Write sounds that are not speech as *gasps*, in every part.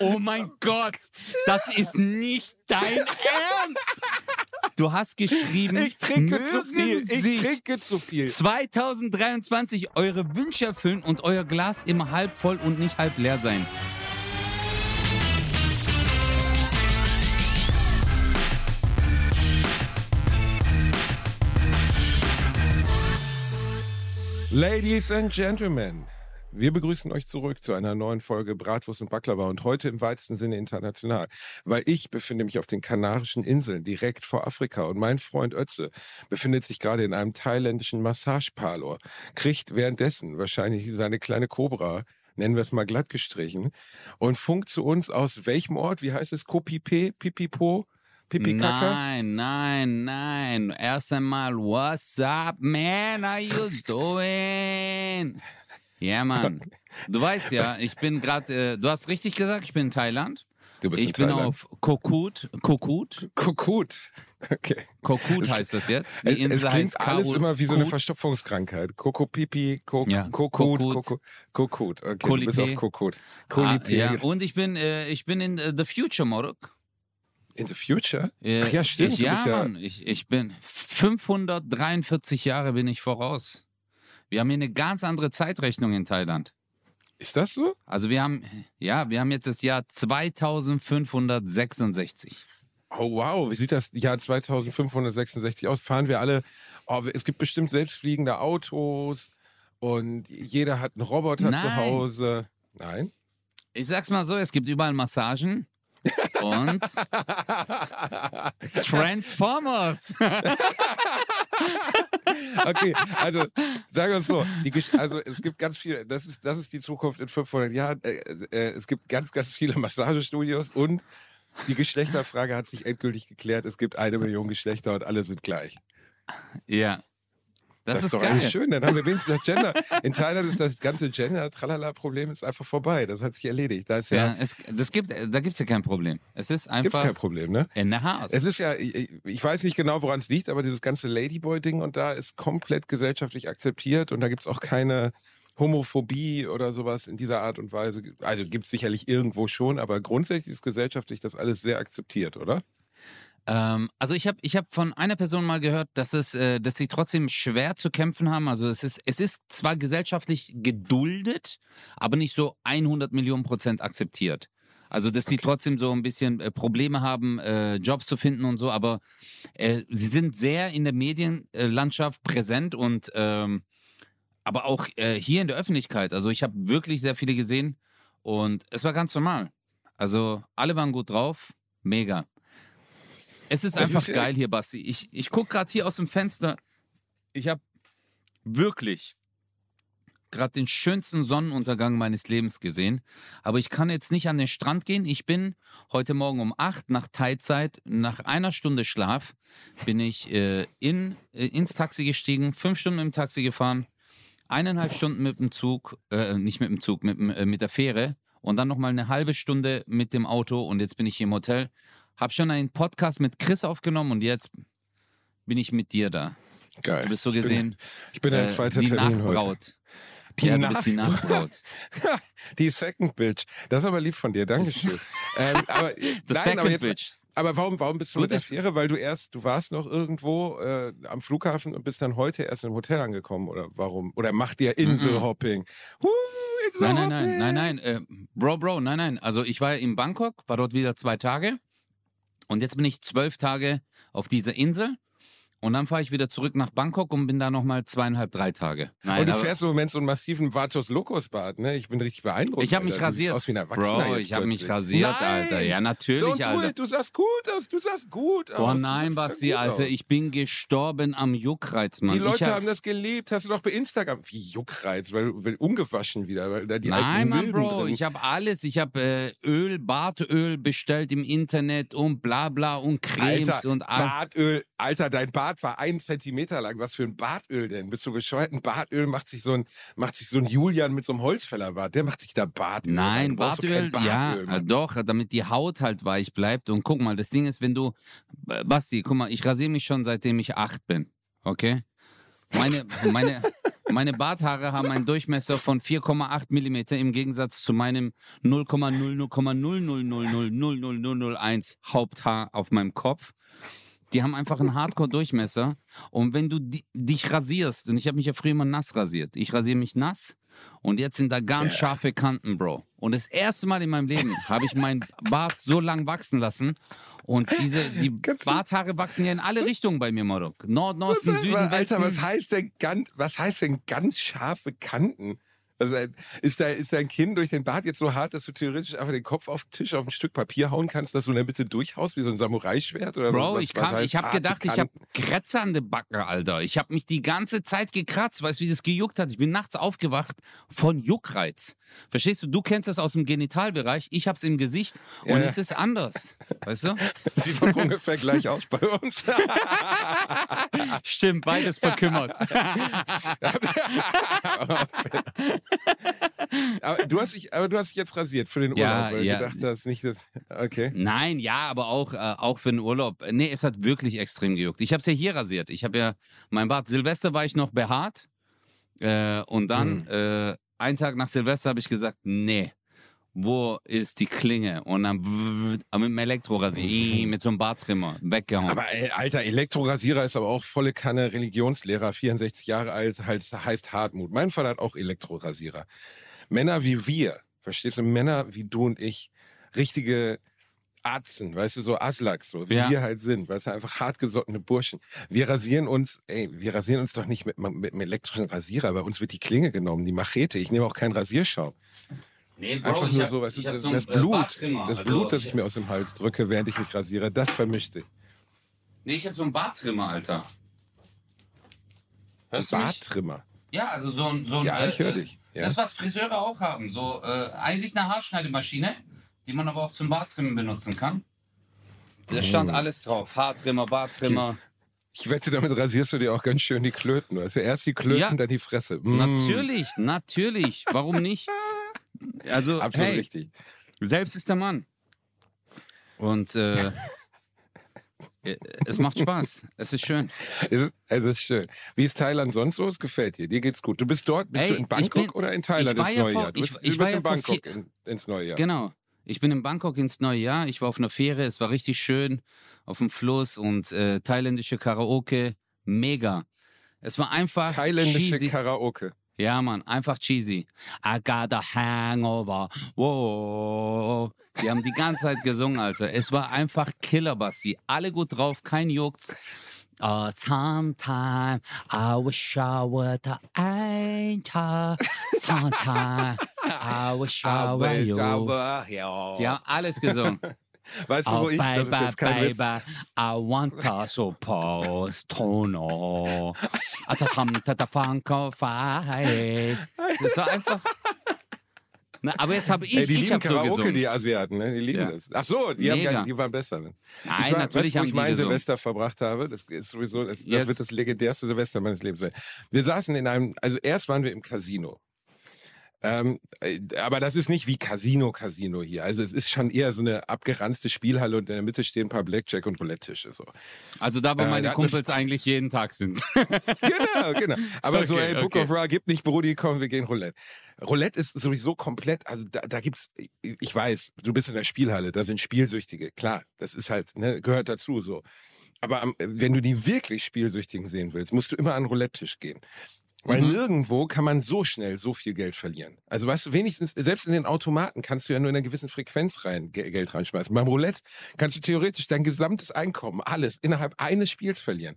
Oh mein Gott, das ist nicht dein *laughs* Ernst. Du hast geschrieben, Ich trinke zu viel. Ich trinke zu viel. 2023 eure Wünsche erfüllen und euer Glas immer halb voll und nicht halb leer sein. Ladies and Gentlemen, wir begrüßen euch zurück zu einer neuen Folge Bratwurst und Baklava und heute im weitesten Sinne international, weil ich befinde mich auf den Kanarischen Inseln direkt vor Afrika und mein Freund Ötze befindet sich gerade in einem thailändischen Massageparlor, kriegt währenddessen wahrscheinlich seine kleine Cobra, nennen wir es mal glatt gestrichen, und funkt zu uns aus welchem Ort, wie heißt es, Kopipe, Pipipo, Pipikaka? Nein, nein, nein. Erst einmal, what's up, man? Are you *laughs* doing? Ja, Mann. Du weißt ja, ich bin gerade, äh, du hast richtig gesagt, ich bin in Thailand. Du bist Ich in bin Thailand. auf Kokut. Kokut. Kokut. Okay. Kokut heißt das jetzt. Die Es, Insel es klingt heißt alles immer wie so eine. Verstopfungskrankheit. Kokopipi, Kok Ja, Kokut, Kokut. Kokut. Okay, du bist auf Kokut. Ah, Kolipé. ja. Und ich bin, äh, ich bin in äh, The Future, Morok. In the future? Äh, Ach ja, stimmt. Ich, ja, ja, Mann, ich, ich bin 543 Jahre bin ich voraus. Wir haben hier eine ganz andere Zeitrechnung in Thailand. ist das so? Also wir haben, ja, wir haben jetzt das Jahr 2566. Oh wow, wie sieht das Jahr 2566 aus? Fahren wir alle, oh, es gibt bestimmt selbstfliegende Autos und jeder hat einen Roboter zu Nein. Hause. Nein? Ich sag's mal so, es gibt überall Massagen und *laughs* Transformers. *laughs* *laughs* *laughs* Okay, also sagen wir es so, die, also es gibt ganz viele, das ist, das ist die Zukunft in 500 Jahren. Äh, äh, es gibt ganz, ganz viele Massagestudios und die Geschlechterfrage hat sich endgültig geklärt. Es gibt eine Million Geschlechter und alle sind gleich. ja. Das, Das, ist ist doch geil. eigentlich schön. Dann haben wir *laughs* wenigstens das Gender. In Thailand ist das ganze Gender-Tralala-Problem ist einfach vorbei. Das hat sich erledigt. Da ist ja, Ja, es, das gibt, da gibt's ja kein Problem. Es ist einfach kein Problem, ne? in the house. Es ist ja, ich, ich weiß nicht genau, woran es liegt, aber dieses ganze Ladyboy-Ding und da ist komplett gesellschaftlich akzeptiert und da gibt's auch keine Homophobie oder sowas in dieser Art und Weise. Also gibt's sicherlich irgendwo schon, aber grundsätzlich ist gesellschaftlich das alles sehr akzeptiert, oder? Ähm, also ich habe ich hab von einer Person mal gehört, dass es, äh, dass sie trotzdem schwer zu kämpfen haben. Also es ist, es ist zwar gesellschaftlich geduldet, aber nicht so 100 Millionen Prozent akzeptiert. Also dass sie trotzdem so ein bisschen äh, Probleme haben, äh, Jobs zu finden und so, aber äh, sie sind sehr in der Medienlandschaft präsent und ähm, aber auch äh, hier in der Öffentlichkeit. Also ich habe wirklich sehr viele gesehen und es war ganz normal. Also alle waren gut drauf, mega. Es ist einfach ist geil hier, Basti. Ich, ich gucke gerade hier aus dem Fenster. Ich habe wirklich gerade den schönsten Sonnenuntergang meines Lebens gesehen. Aber ich kann jetzt nicht an den Strand gehen. Ich bin heute Morgen um 8 nach Thai-Zeit, nach einer Stunde Schlaf, bin ich äh, in, äh, ins Taxi gestiegen, fünf Stunden im Taxi gefahren, eineinhalb Stunden mit dem Zug, äh, nicht mit dem Zug, mit, äh, mit der Fähre und dann nochmal eine halbe Stunde mit dem Auto und jetzt bin ich hier im Hotel. Hab schon einen Podcast mit Chris aufgenommen und jetzt bin ich mit dir da. Geil. Du bist so Ich bin- gesehen Ich bin dein äh, zweiter die Termin heute. Nachbraut. Die ja, du bist die Nachbraut. *laughs* Die Second Bitch. Das ist aber lieb von dir, Dankeschön. *laughs* ähm, aber, The nein, second aber, jetzt, bitch. aber warum, warum bist du mit der Fähre? Weil du erst, du warst noch irgendwo äh, am Flughafen und bist dann heute erst im Hotel angekommen oder warum? Oder macht ihr Inselhopping? Huh, Nein, nein, nein, nein, nein. Äh, Bro, Bro, nein, nein. Also ich war in Bangkok, war dort wieder zwei Tage. Und jetzt bin ich zwölf Tage auf dieser Insel. Und dann fahre ich wieder zurück nach Bangkok und bin da nochmal zweieinhalb, drei Tage. Nein, und du fährst im Moment so einen massiven Vatos Locos Bad, ne? Ich bin richtig beeindruckt. Ich habe mich rasiert. Aus wie ein Erwachsener Bro, ich habe mich rasiert, Nein! Alter. Ja, natürlich, Don't do Alter. it. Du sahst gut aus, du sahst gut aus. Boah, Du nein, Basti, Alter. aus. Ich bin gestorben am Juckreiz, Mann. Die Leute ich hab, haben das geliebt, hast du doch bei Instagram. Wie Juckreiz, weil, weil ungewaschen wieder, weil da die Nein, alten Mann, Bro, drin. ich habe alles. Ich habe äh, Öl, Bartöl bestellt im Internet und bla bla und Cremes Alter, und all. Bartöl, Alter, dein Bart war ein Zentimeter lang. Was für ein Bartöl denn? Bist du bescheuert? Ein Bartöl macht sich so ein, macht sich so ein Julian mit so einem Holzfällerbart. Der macht sich da Bartöl. Nein, Bartöl, ja, Bartöl, äh, Mann. doch, damit die Haut halt weich bleibt. Und guck mal, das Ding ist, wenn du, Basti, guck mal, ich rasiere mich schon seitdem ich acht bin, okay? Meine, meine, *laughs* meine Barthaare haben einen Durchmesser von 4,8 Millimeter im Gegensatz zu meinem 0,00,000000001 Haupthaar auf meinem Kopf. Die haben einfach einen Hardcore-Durchmesser. Und wenn du di dich rasierst, und ich habe mich ja früher immer nass rasiert, ich rasiere mich nass und jetzt sind da ganz scharfe Kanten, Bro. Und das erste Mal in meinem Leben habe ich meinen Bart so lang wachsen lassen. Und diese, die *laughs* Barthaare wachsen ja in alle Richtungen bei mir, Marok. Nord, Was- Süden, Alter, Westen. was heißt denn ganz, was heißt denn ganz scharfe Kanten? Also ist, da, ist dein Kinn durch den Bart jetzt so hart, dass du theoretisch einfach den Kopf auf den Tisch auf ein Stück Papier hauen kannst, dass du in der Mitte durchhaust wie so ein Samurai-Schwert? Oder Bro, was, ich, heißt ich habe gedacht, ich habe Kanten? Kratzer an den Backen, Alter. Ich habe mich die ganze Zeit gekratzt. Weißt du, wie das gejuckt hat? Ich bin nachts aufgewacht von Juckreiz. Verstehst du? Du kennst das aus dem Genitalbereich. Ich hab's im Gesicht und Ja. es ist anders. Weißt du? *laughs* Sieht doch ungefähr gleich aus bei uns. *laughs* Stimmt, beides verkümmert. *laughs* aber, du hast dich, aber du hast dich jetzt rasiert für den Urlaub, Ja, weil ja. du gedacht hast, nicht das. Okay. Nein, ja, aber auch, äh, auch für den Urlaub. Nee, es hat wirklich extrem gejuckt. Ich habe es ja hier rasiert. Ich habe ja mein Bart. Silvester war ich noch behaart. Äh, und dann, äh, einen Tag nach Silvester habe ich gesagt, nee. Wo ist die Klinge? Und dann mit dem Elektrorasier, ih, mit so einem Barttrimmer, weggehauen. Aber ey, alter, Elektrorasierer ist aber auch volle Kanne Religionslehrer, 64 Jahre alt, halt, heißt Hartmut. Mein Vater hat auch Elektrorasierer. Männer wie wir, verstehst du, Männer wie du und ich, richtige Arzen, weißt du, so Aslaks, so wie Ja. wir halt sind, weißt du, einfach hartgesottene Burschen. Wir rasieren uns, ey, wir rasieren uns doch nicht mit, mit einem elektrischen Rasierer, bei uns wird die Klinge genommen, die Machete. Ich nehme auch keinen Rasierschaum. nee, Bro, Einfach ich nur hab- so, weißt du, ich das, so das äh, Blut, das Also, Blut, das ich mir aus dem Hals drücke, während ich mich rasiere, das vermischt sich. Nee, ich habe so einen Barttrimmer, Alter. Hörst du mich? Barttrimmer. Ja, also so ein. So ein Ja, äh, ich hör äh, dich, ja. Das, was Friseure auch haben. So äh, eigentlich eine Haarschneidemaschine, die man aber auch zum Barttrimmen benutzen kann. Da stand Oh. alles drauf. Haartrimmer, Barttrimmer. Ich wette, damit rasierst du dir auch ganz schön die Klöten. Also erst die Klöten, Ja. dann die Fresse. Mm, Natürlich, natürlich. Warum nicht? Also, *laughs* Absolut hey, richtig. selbst ist der Mann. Und äh, *laughs* äh, es macht Spaß. Es ist schön. Also das ist schön. Wie ist Thailand sonst so? Es gefällt dir. Dir geht's gut. Du bist dort, bist Ey, du in ich Bangkok bin- oder in Thailand ich ins ja neue vor- Jahr? Du ich- bist, ich du war bist ja in Bangkok vier- in, ins neue Jahr. Genau. Ich bin in Bangkok ins neue Jahr. Ich war auf einer Fähre. Es war richtig schön auf dem Fluss und äh, thailändische Karaoke. Mega. Es war einfach Thailändische cheesy. Karaoke. Ja, Mann, einfach cheesy. I got a hangover. Whoa. Die haben die ganze Zeit gesungen, Alter. Es war einfach Killerbasti. Alle gut drauf, kein Jucks. Uh, sometime I wish I were the angel. Sometime I wish *laughs* I were you. Die haben alles gesungen. Weißt du, wo Oh, ich, das ist baby, jetzt kein Witz. baby, I want *laughs* to suppose to know. Atatam, tatapang, fight. Das war einfach. Na, aber jetzt habe ich, Ey, die ich lieben so Karaoke, gesungen. die Asiaten, ne? Die lieben Ja. das. Ach so, die, haben gar, die waren besser. Ne? Nein, ich war, natürlich weißt, wo ich mein gesungen. Silvester verbracht habe. Das ist sowieso, das, das wird das legendärste Silvester meines Lebens sein. Wir saßen in einem, also erst waren wir im Casino. Ähm, äh, aber das ist nicht wie Casino, Casino hier. Also es ist schon eher so eine abgeranzte Spielhalle und in der Mitte stehen ein paar Blackjack- und Roulette-Tische. So. Also da, wo Äh, meine da Kumpels eigentlich jeden Tag sind. *laughs* genau, genau. Aber so, Okay, ey, Book okay. of Ra, gib nicht Brudi, komm, wir gehen Roulette. Roulette ist sowieso komplett, also da, da gibt's, ich weiß, du bist in der Spielhalle, da sind Spielsüchtige, klar, das ist halt, ne, gehört dazu so. Aber am, wenn du die wirklich Spielsüchtigen sehen willst, musst du immer an den Roulette-Tisch gehen. Weil Mhm. nirgendwo kann man so schnell so viel Geld verlieren. Also weißt du, wenigstens, selbst in den Automaten kannst du ja nur in einer gewissen Frequenz rein, Ge- Geld reinschmeißen. Beim Roulette kannst du theoretisch dein gesamtes Einkommen, alles, innerhalb eines Spiels verlieren.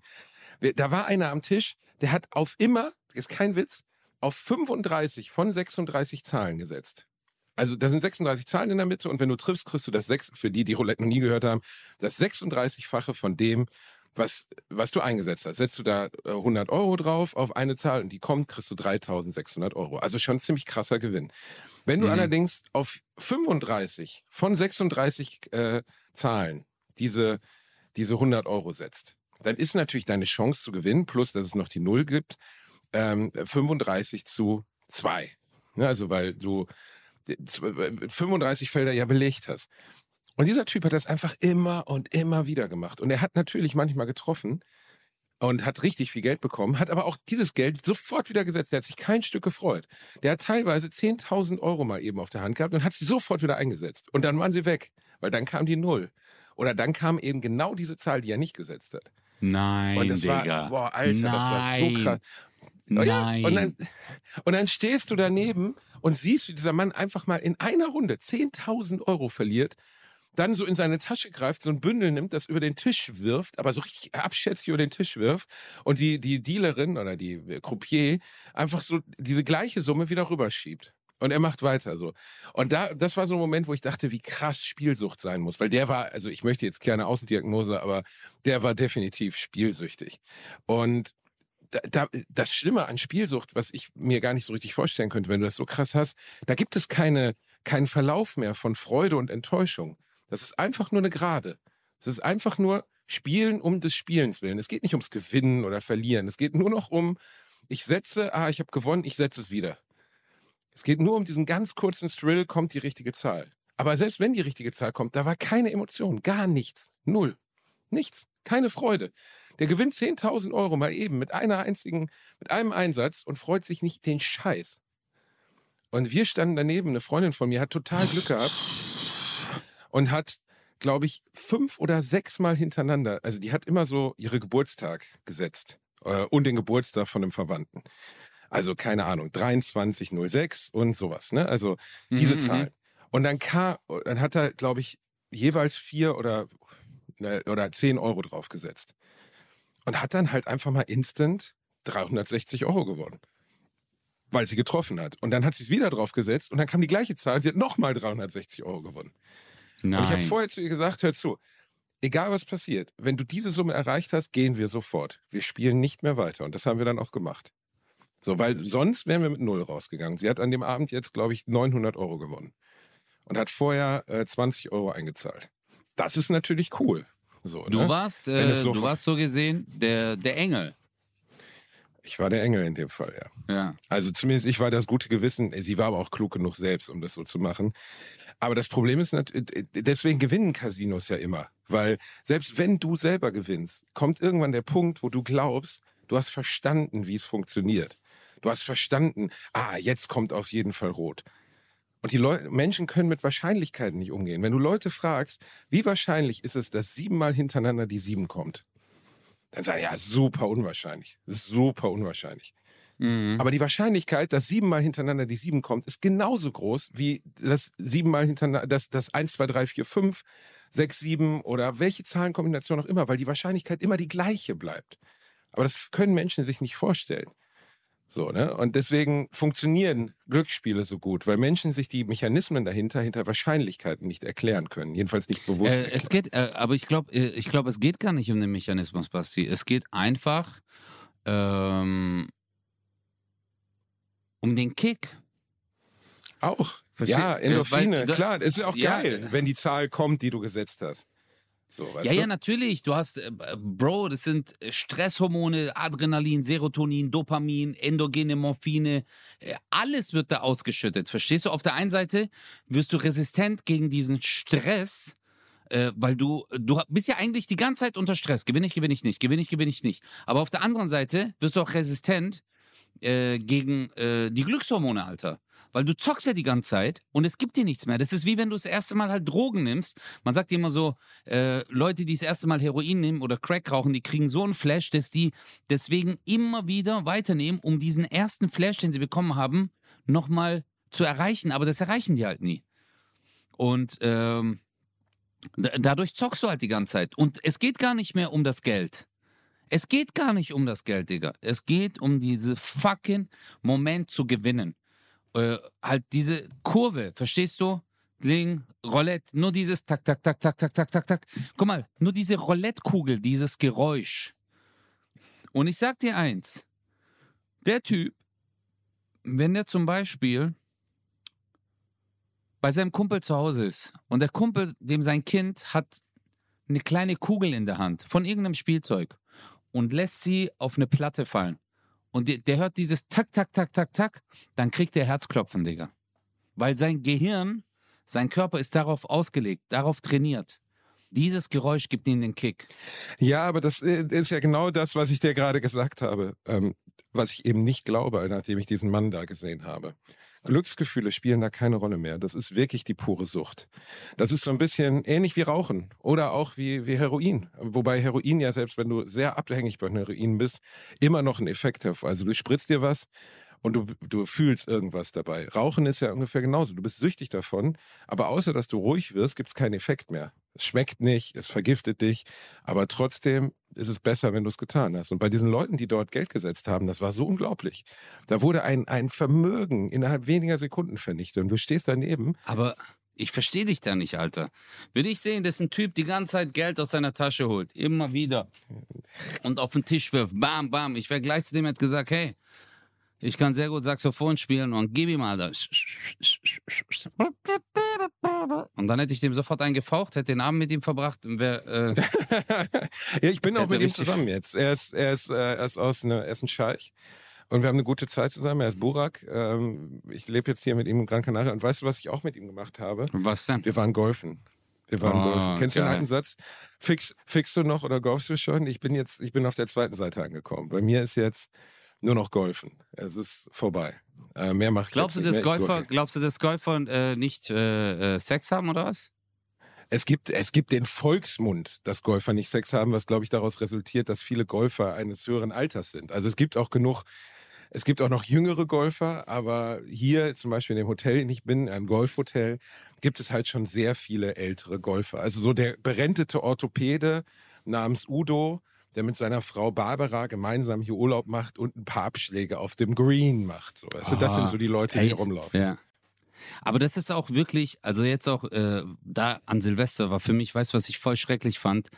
Da war einer am Tisch, der hat auf immer, ist kein Witz, auf 35 von 36 Zahlen gesetzt. Also da sind 36 Zahlen in der Mitte und wenn du triffst, kriegst du das sechs, für die, die Roulette noch nie gehört haben, das 36-fache von dem, was, was du eingesetzt hast. Setzt du da äh, 100 Euro drauf auf eine Zahl und die kommt, kriegst du 3600 Euro. Also schon ein ziemlich krasser Gewinn. Wenn du Mhm. allerdings auf 35 von 36 äh, Zahlen diese, diese 100 Euro setzt, dann ist natürlich deine Chance zu gewinnen, plus dass es noch die Null gibt, ähm, 35 zu 2. Ne, also weil du äh, zw- 35 Felder ja belegt hast. Und dieser Typ hat das einfach immer und immer wieder gemacht. Und er hat natürlich manchmal getroffen, und hat richtig viel Geld bekommen, hat aber auch dieses Geld sofort wieder gesetzt. Der hat sich kein Stück gefreut. Der hat teilweise 10.000 Euro mal eben auf der Hand gehabt und hat sie sofort wieder eingesetzt. Und dann waren sie weg, weil dann kam die Null. Oder dann kam eben genau diese Zahl, die er nicht gesetzt hat. Nein, Und das Digga. war, boah, Alter, Nein. das war so krass. Oh ja, Nein. Und, dann, und dann stehst du daneben und siehst, wie dieser Mann einfach mal in einer Runde 10.000 Euro verliert, dann so in seine Tasche greift, so ein Bündel nimmt, das über den Tisch wirft, aber so richtig abschätzig über den Tisch wirft und die, die Dealerin oder die äh, Croupier einfach so diese gleiche Summe wieder rüberschiebt. Und er macht weiter so. Und da, das war so ein Moment, wo ich dachte, wie krass Spielsucht sein muss. Weil der war, also ich möchte jetzt keine Außendiagnose, aber der war definitiv spielsüchtig. Und da, da, das Schlimme an Spielsucht, was ich mir gar nicht so richtig vorstellen könnte, wenn du das so krass hast, da gibt es keine, keinen Verlauf mehr von Freude und Enttäuschung. Das ist einfach nur eine Gerade. Es ist einfach nur Spielen um des Spielens willen. Es geht nicht ums Gewinnen oder Verlieren. Es geht nur noch um, ich setze, ah, ich habe gewonnen, ich setze es wieder. Es geht nur um diesen ganz kurzen Thrill, kommt die richtige Zahl. Aber selbst wenn die richtige Zahl kommt, da war keine Emotion, gar nichts. Null. Nichts. Keine Freude. Der gewinnt 10.000 Euro mal eben mit einer einzigen, mit einem Einsatz und freut sich nicht den Scheiß. Und wir standen daneben, eine Freundin von mir hat total Glück gehabt und hat, glaube ich, fünf oder sechs Mal hintereinander, also die hat immer so ihre Geburtstag gesetzt äh, und den Geburtstag von einem Verwandten. Also keine Ahnung, 2306 und sowas, ne? Also diese Mhm, Zahlen. Und dann kam, dann hat er, glaube ich, jeweils vier oder, ne, oder zehn Euro draufgesetzt. Und hat dann halt einfach mal instant 360 Euro gewonnen. Weil sie getroffen hat. Und dann hat sie es wieder draufgesetzt und dann kam die gleiche Zahl, sie hat nochmal 360 Euro gewonnen. Nein. Und ich habe vorher zu ihr gesagt, hör zu, egal was passiert, wenn du diese Summe erreicht hast, gehen wir sofort. Wir spielen nicht mehr weiter. Und das haben wir dann auch gemacht. So, weil sonst wären wir mit Null rausgegangen. Sie hat an dem Abend jetzt, glaube ich, 900 Euro gewonnen. Und hat vorher äh, 20 Euro eingezahlt. Das ist natürlich cool. So, du ne? warst, äh, so du warst so gesehen der, der Engel. Ich war der Engel in dem Fall, ja. Ja. Also zumindest ich war das gute Gewissen. Sie war aber auch klug genug selbst, um das so zu machen. Aber das Problem ist natürlich, deswegen gewinnen Casinos ja immer. Weil selbst wenn du selber gewinnst, kommt irgendwann der Punkt, wo du glaubst, du hast verstanden, wie es funktioniert. Du hast verstanden, ah, jetzt kommt auf jeden Fall rot. Und die Leu Menschen können mit Wahrscheinlichkeiten nicht umgehen. Wenn du Leute fragst, wie wahrscheinlich ist es, dass siebenmal hintereinander die sieben kommt, dann sagen ja, super unwahrscheinlich. Super unwahrscheinlich. Mhm. Aber die Wahrscheinlichkeit, dass siebenmal hintereinander die sieben kommt, ist genauso groß wie das siebenmal hintereinander, das, das 1, 2, 3, 4, 5, 6, 7 oder welche Zahlenkombination auch immer, weil die Wahrscheinlichkeit immer die gleiche bleibt. Aber das können Menschen sich nicht vorstellen. So, ne? Und deswegen funktionieren Glücksspiele so gut, weil Menschen sich die Mechanismen dahinter, hinter Wahrscheinlichkeiten nicht erklären können. Jedenfalls nicht bewusst. Äh, es geht, äh, aber ich glaube, äh, ich glaube, es geht gar nicht um den Mechanismus, Basti. Es geht einfach ähm, um den Kick. Auch. Versteh- Ja, äh, Endorphine, weil klar. Es ist auch Ja, geil, wenn die Zahl kommt, die du gesetzt hast. So, weißt ja, du? ja, natürlich. Du hast, äh, Bro, das sind äh, Stresshormone, Adrenalin, Serotonin, Dopamin, endogene Morphine. Äh, Alles wird da ausgeschüttet. Verstehst du? Auf der einen Seite wirst du resistent gegen diesen Stress, äh, weil du, du bist ja eigentlich die ganze Zeit unter Stress. Gewinne ich, gewinne ich nicht, gewinne ich, gewinne ich nicht. Aber auf der anderen Seite wirst du auch resistent äh, gegen äh, die Glückshormone, Alter. Weil du zockst ja die ganze Zeit und es gibt dir nichts mehr. Das ist wie wenn du das erste Mal halt Drogen nimmst. Man sagt immer so, äh, Leute, die das erste Mal Heroin nehmen oder Crack rauchen, die kriegen so einen Flash, dass die deswegen immer wieder weiternehmen, um diesen ersten Flash, den sie bekommen haben, nochmal zu erreichen. Aber das erreichen die halt nie. Und ähm, da- dadurch zockst du halt die ganze Zeit. Und es geht gar nicht mehr um das Geld. Es geht gar nicht um das Geld, Digga. Es geht um diese fucking Moment zu gewinnen. Äh, halt diese Kurve, verstehst du? Ding, Roulette, nur dieses Tak, Tak, Tak, Tak, Tak, Tak, Tak, Tak. Guck mal, nur diese Roulette-Kugel, dieses Geräusch. Und ich sag dir eins: Der Typ, wenn der zum Beispiel bei seinem Kumpel zu Hause ist und der Kumpel, dem sein Kind hat eine kleine Kugel in der Hand von irgendeinem Spielzeug und lässt sie auf eine Platte fallen. Und der, der hört dieses Tak, Tak, Tak, Tak, Tak, dann kriegt er Herzklopfen, Digga. Weil sein Gehirn, sein Körper ist darauf ausgelegt, darauf trainiert. Dieses Geräusch gibt ihnen den Kick. Ja, aber das äh, ist ja genau das, was ich dir gerade gesagt habe, ähm, was ich eben nicht glaube, nachdem ich diesen Mann da gesehen habe. Glücksgefühle spielen da keine Rolle mehr. Das ist wirklich die pure Sucht. Das ist so ein bisschen ähnlich wie Rauchen oder auch wie, wie Heroin. Wobei Heroin ja selbst, wenn du sehr abhängig bei Heroin bist, immer noch einen Effekt hat. Also du spritzt dir was und du, du fühlst irgendwas dabei. Rauchen ist ja ungefähr genauso. Du bist süchtig davon, aber außer dass du ruhig wirst, gibt es keinen Effekt mehr. Es schmeckt nicht, es vergiftet dich, aber trotzdem ist es besser, wenn du es getan hast. Und bei diesen Leuten, die dort Geld gesetzt haben, das war so unglaublich. Da wurde ein, ein Vermögen innerhalb weniger Sekunden vernichtet und du stehst daneben. Aber ich verstehe dich da nicht, Alter. Würde ich sehen, dass ein Typ die ganze Zeit Geld aus seiner Tasche holt, immer wieder und auf den Tisch wirft, bam, bam. Ich wäre gleich zu dem hätte gesagt, hey, ich kann sehr gut Saxophon spielen und gib ihm mal das. Und dann hätte ich dem sofort einen gefaucht, hätte den Abend mit ihm verbracht. Und wär, äh, *laughs* ja, ich bin auch mit ihm zusammen jetzt. Er ist, er ist, äh, er ist aus ne, er ist ein Scheich. Und wir haben eine gute Zeit zusammen. Er ist Burak. Ähm, ich lebe jetzt hier mit ihm in Gran Canaria. Und weißt du, was ich auch mit ihm gemacht habe? was denn? Wir waren golfen. Wir waren Oh, golfen. Kennst du den geil. alten Satz? Fix, fixst du noch oder golfst du schon? Ich bin jetzt, ich bin auf der zweiten Seite angekommen. Bei mir ist jetzt nur noch golfen. Es ist vorbei. Äh, mehr mache ich Glaubst du, dass Golfer, golfe. glaubst du, dass Golfer äh, nicht äh, äh, Sex haben oder was? Es gibt, es gibt den Volksmund, dass Golfer nicht Sex haben, was glaube ich daraus resultiert, dass viele Golfer eines höheren Alters sind. Also es gibt auch genug, es gibt auch noch jüngere Golfer, aber hier zum Beispiel in dem Hotel, in dem ich bin, ein Golfhotel, gibt es halt schon sehr viele ältere Golfer. Also so der berentete Orthopäde namens Udo, der mit seiner Frau Barbara gemeinsam hier Urlaub macht und ein paar Abschläge auf dem Green macht. So, weißt du, das Ah, sind so die Leute, die ey, hier rumlaufen. Ja. Aber das ist auch wirklich, also jetzt auch äh, da an Silvester war für mich, weißt du, was ich voll schrecklich fand?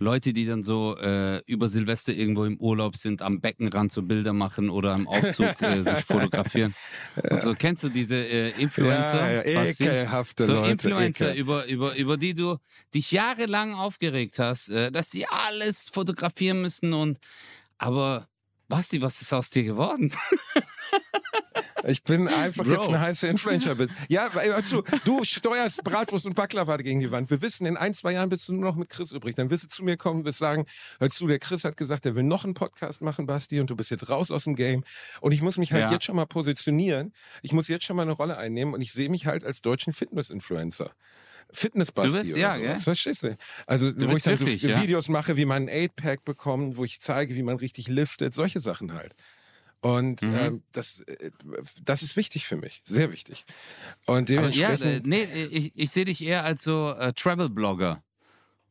Leute, die dann so äh, über Silvester irgendwo im Urlaub sind, am Beckenrand so Bilder machen oder im Aufzug äh, *laughs* sich fotografieren. Also kennst du diese äh, Influencer? Ja, ja, ekelhafte so Leute. Influencer, ekel. über, über, über die du dich jahrelang aufgeregt hast, äh, dass sie alles fotografieren müssen und aber Basti, was ist aus dir geworden? *laughs* Ich bin einfach Bro. jetzt ein heißer Influencer. Ja, weil, hör zu, du steuerst Bratwurst und Baklava gegen die Wand. Wir wissen, in ein, zwei Jahren bist du nur noch mit Chris übrig. Dann wirst du zu mir kommen wirst sagen, hör zu, der Chris hat gesagt, er will noch einen Podcast machen, Basti, und du bist jetzt raus aus dem Game. Und ich muss mich halt Ja. jetzt schon mal positionieren. Ich muss jetzt schon mal eine Rolle einnehmen und ich sehe mich halt als deutschen Fitness-Influencer. Fitness-Basti Du bist- ja, sowas. gell? Verstehst du? Also, wo bist ich dann wirklich, so ja. Videos mache, wie man ein 8-Pack bekommt, wo ich zeige, wie man richtig liftet, solche Sachen halt. Und Mhm. ähm, das, äh, das ist wichtig für mich, sehr wichtig. Und Aber ja, dementsprechend, äh, nee, ich, ich sehe dich eher als so äh, Travel-Blogger.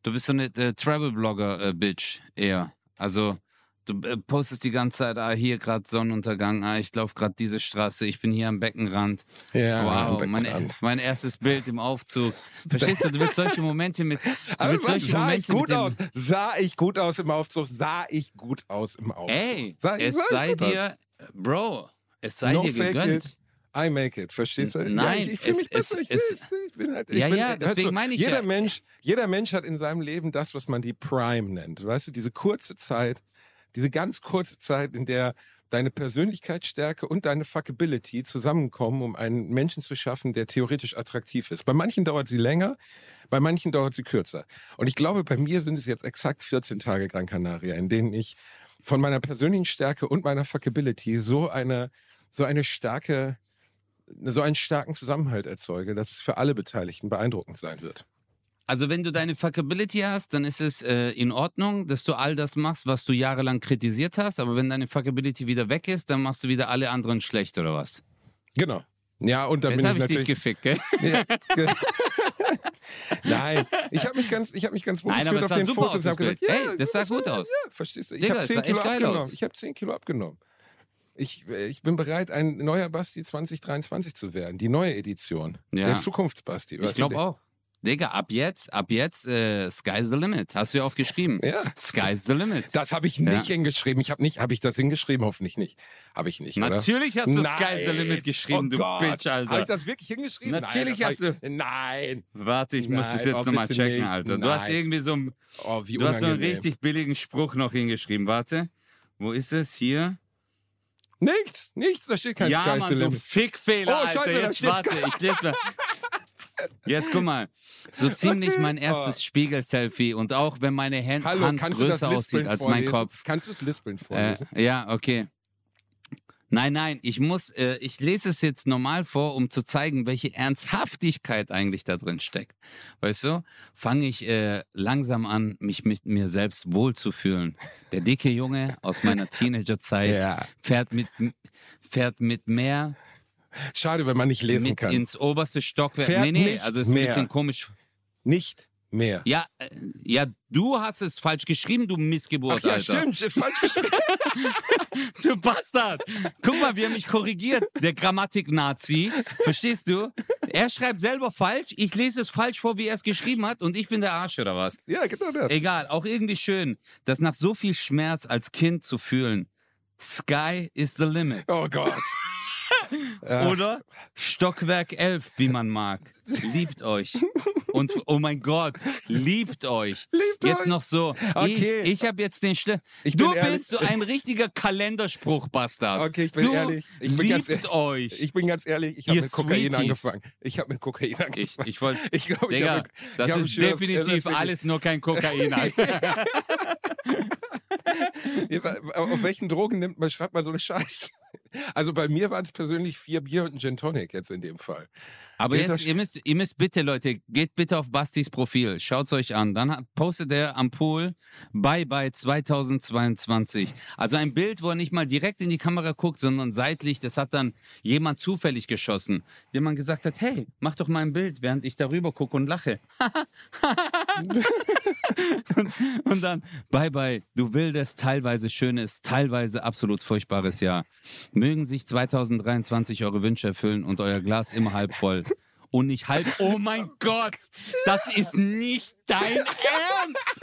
Du bist so eine äh, Travel-Blogger-Bitch eher. Also du äh, postest die ganze Zeit, ah, hier gerade Sonnenuntergang, ah, ich laufe gerade diese Straße, ich bin hier am Beckenrand. ja, wow, mein, Beckenrand. mein erstes Bild im Aufzug. Verstehst du, du willst solche Momente mit... Aber solche sah ich Momente gut mit aus? Sah ich gut aus im Aufzug? Sah ich gut aus im Aufzug? Ey, sah, es sah ich sei gut aus? dir, Bro, es sei no dir gegönnt. it. I make it, verstehst du? N- ja, nein, ich, ich fühle es- mich besser. es- ich, es- ich bin halt, ich Ja, bin, ja, deswegen zu, meine ich jeder ja. Mensch, jeder Mensch hat in seinem Leben das, was man die Prime nennt. Weißt du, diese kurze Zeit, diese ganz kurze Zeit, in der deine Persönlichkeitsstärke und deine Fuckability zusammenkommen, um einen Menschen zu schaffen, der theoretisch attraktiv ist. Bei manchen dauert sie länger, bei manchen dauert sie kürzer. Und ich glaube, bei mir sind es jetzt exakt 14 Tage Gran Canaria, in denen ich von meiner persönlichen Stärke und meiner Fuckability so eine, so eine starke, so einen starken Zusammenhalt erzeuge, dass es für alle Beteiligten beeindruckend sein wird. Also wenn du deine Fuckability hast, dann ist es äh, in Ordnung, dass du all das machst, was du jahrelang kritisiert hast. Aber wenn deine Fuckability wieder weg ist, dann machst du wieder alle anderen schlecht oder was? Genau. Ja, und dann Jetzt bin ich habe ich dich natürlich. gefickt, gell? *laughs* Ja, *laughs* Nein, ich habe mich ganz, ich habe mich ganz wohl Nein, gefühlt auf den Fotos. aus, gesagt, ja, Ey, das sah gut aus. Ja, verstehst du? Ich habe das 10 sah echt Kilo abgenommen. aus. Ich habe 10 Kilo abgenommen. Ich, äh, ich bin bereit, ein neuer Basti 2023 zu werden. Die neue Edition. Ja. Der Zukunftsbasti. Ich glaube auch. Digga, ab jetzt, ab jetzt, äh, sky's the limit. Hast du ja auch geschrieben. Ja. Sky's the limit. Das habe ich nicht Ja. hingeschrieben. Ich habe nicht, habe ich das hingeschrieben? Hoffentlich nicht. Habe ich nicht, oder? Natürlich hast du Nein. Sky's the limit geschrieben, oh du Gott. Bitch, Habe ich Alter. das wirklich hingeschrieben? Natürlich Nein, hast ich, Nein. Warte, ich muss Nein, das jetzt oh, nochmal checken, nicht. Alter. Du hast Nein. irgendwie so ein, Oh, wie du hast so einen richtig billigen Spruch noch hingeschrieben. Warte. Wo ist es? Hier. Nichts, nichts, da steht kein ja, Sky's Mann, the du limit. Fickfehler, Oh, Alter. Scheiße, Jetzt warte, ich lese mal. Jetzt guck mal, so ziemlich Okay. mein erstes Spiegel-Selfie und auch wenn meine Hand, Hallo, Hand größer aussieht als vorlesen? mein Kopf. Kannst du es Lispeln Äh, vorlesen? ja, okay. Nein, nein, ich muss, äh, ich lese es jetzt normal vor, um zu zeigen, welche Ernsthaftigkeit eigentlich da drin steckt. Weißt du, fange ich äh, langsam an, mich mit mir selbst wohlzufühlen. Der dicke Junge aus meiner *laughs* Teenagerzeit Ja. fährt mit, fährt mit mehr Schade, wenn man nicht lesen mit kann. ins oberste Stockwerk. Fährt nee, nee, also ist ein mehr. bisschen komisch. Nicht mehr. Ja, äh, ja, du hast es falsch geschrieben, du Missgeburt, Ach ja, Alter. stimmt, ist falsch *laughs* geschrieben. Du Bastard! Guck mal, wie er mich korrigiert, der Grammatik-Nazi. Verstehst du? Er schreibt selber falsch, ich lese es falsch vor, wie er es geschrieben hat und ich bin der Arsch oder was? ja, genau das. Egal, auch irgendwie schön, das nach so viel Schmerz als Kind zu fühlen. Sky is the limit. Oh Gott. Ja. Oder Stockwerk 11, wie man mag. Liebt euch. Und oh mein Gott, liebt euch. Liebt jetzt euch. noch so. Okay. Ich, ich habe jetzt den Schle Ich Du ehrlich- bist so ein richtiger Kalenderspruch-Bastard. Okay, ich bin du ehrlich. Ich bin ganz liebt ehrlich. euch. Ich bin ganz ehrlich, ich habe mit Kokain Sweeties. angefangen. Ich habe mit Kokain angefangen. *laughs* ich wollte. Ich glaube, ich Digga, habe. das ich hab ist das- definitiv das alles nur kein Kokain. *laughs* Auf welchen Drogen nimmt man, schreibt man so eine Scheiße? Also bei mir waren es persönlich vier Bier und ein Gin Tonic jetzt in dem Fall. Aber Geht jetzt, ihr müsst, ihr müsst bitte, Leute, geht bitte auf Bastis Profil, schaut's euch an. Dann hat- postet er am Pool Bye Bye 2022. Also ein Bild, wo er nicht mal direkt in die Kamera guckt, sondern seitlich. Das hat dann jemand zufällig geschossen, dem man gesagt hat, hey, mach doch mal ein Bild, während ich darüber gucke und lache. und, *laughs* und dann Bye Bye, du wildes, teilweise schönes, teilweise absolut furchtbares Jahr. Mögen sich 2023 eure Wünsche erfüllen und euer Glas immer halb voll. Und nicht halb. Oh mein Gott, das ist nicht dein Ernst.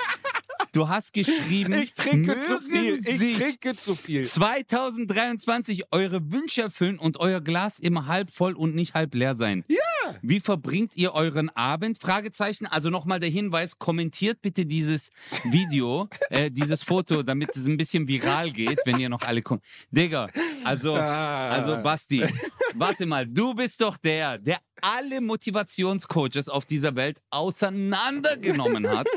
Du hast geschrieben, Ich trinke zu viel. Ich trinke zu viel. 2023 eure Wünsche erfüllen und euer Glas immer halb voll und nicht halb leer sein. Ja. Wie verbringt ihr euren Abend? Fragezeichen. Also nochmal der Hinweis, kommentiert bitte dieses Video, äh, dieses Foto, damit es ein bisschen viral geht, wenn ihr noch alle kommt. Digga, also, Ah. also Basti, warte mal, du bist doch der, der alle Motivationscoaches auf dieser Welt auseinandergenommen hat,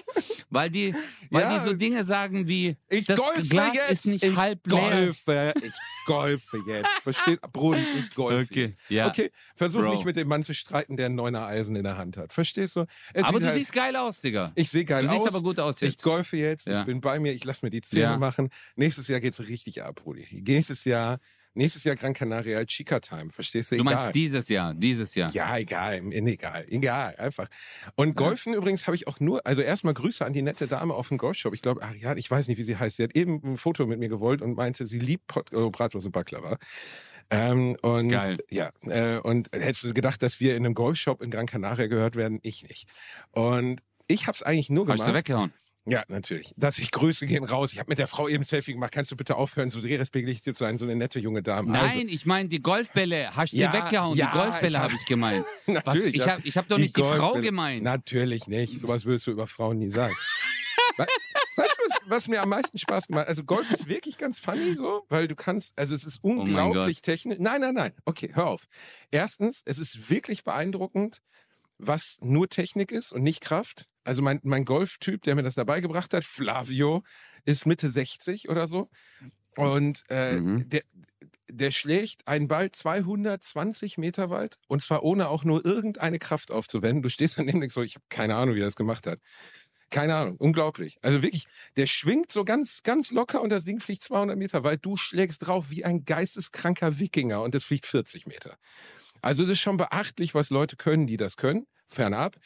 weil die, weil Ja. die so Dinge sagen wie, Ich das golfe Glas jetzt. ist nicht ich halb leer. golfe. Ich golfe jetzt. Versteht? Brunnen, ich golfe. Okay, ja. Okay, versuch Bro. nicht mit dem Mann zu streiten, der ein neuner Eisen in der Hand hat. Verstehst du? Es Aber du halt, siehst geil aus, Digga. ich sehe geil du aus. siehst aber gut aus Ich jetzt. golfe jetzt, Ja. ich bin bei mir, ich lasse mir die Zähne machen. Nächstes Jahr geht's richtig ab, Brudi. Nächstes Jahr, nächstes Jahr Gran Canaria Chica Time, verstehst du? Du Egal. meinst dieses Jahr, dieses Jahr. Ja, egal, egal, egal, einfach. Und Golfen übrigens habe ich auch nur, also erstmal Grüße an die nette Dame auf dem Golfshop. Ich glaube, Ariane, ich weiß nicht, wie sie heißt. Sie hat eben ein Foto mit mir gewollt und meinte, sie liebt Pot äh, Bratwurst und Baklava. Ähm, und Geil. ja, äh, und hättest du gedacht, dass wir in einem Golfshop in Gran Canaria gehört werden? Ich nicht. Und ich habe es eigentlich nur Hast gemacht. du weggehauen? Ja, natürlich. Dass ich Grüße gehen raus. Ich habe mit der Frau eben Selfie gemacht. Kannst du bitte aufhören, so derespektierlich zu sein, so eine nette junge Dame. Also, Nein, ich meine die Golfbälle. Hast du Ja, sie weggehauen? ja, die Golfbälle habe ich gemeint. *laughs* Was? Natürlich. Ich habe ich hab doch nicht die, Frau Golfbälle- gemeint. Natürlich nicht. Sowas würdest du über Frauen nie sagen. *laughs* Du, was, was mir am meisten Spaß gemacht hat? Also Golf ist wirklich ganz funny so, weil du kannst, also es ist Oh unglaublich technisch. Nein, nein, nein. Okay, hör auf. Erstens, es ist wirklich beeindruckend, was nur Technik ist und nicht Kraft. Also mein, mein Golftyp, der mir das dabei gebracht hat, Flavio, ist Mitte 60 oder so. Und äh, Mhm. der, der schlägt einen Ball 220 Meter weit und zwar ohne auch nur irgendeine Kraft aufzuwenden. Du stehst und denkst so, ich habe keine Ahnung, wie er das gemacht hat. Keine Ahnung, unglaublich. Also wirklich, der schwingt so ganz, ganz locker und das Ding fliegt 200 Meter weit. Du schlägst drauf wie ein geisteskranker Wikinger und es fliegt 40 Meter. Also das ist schon beachtlich, was Leute können, die das können. Fernab.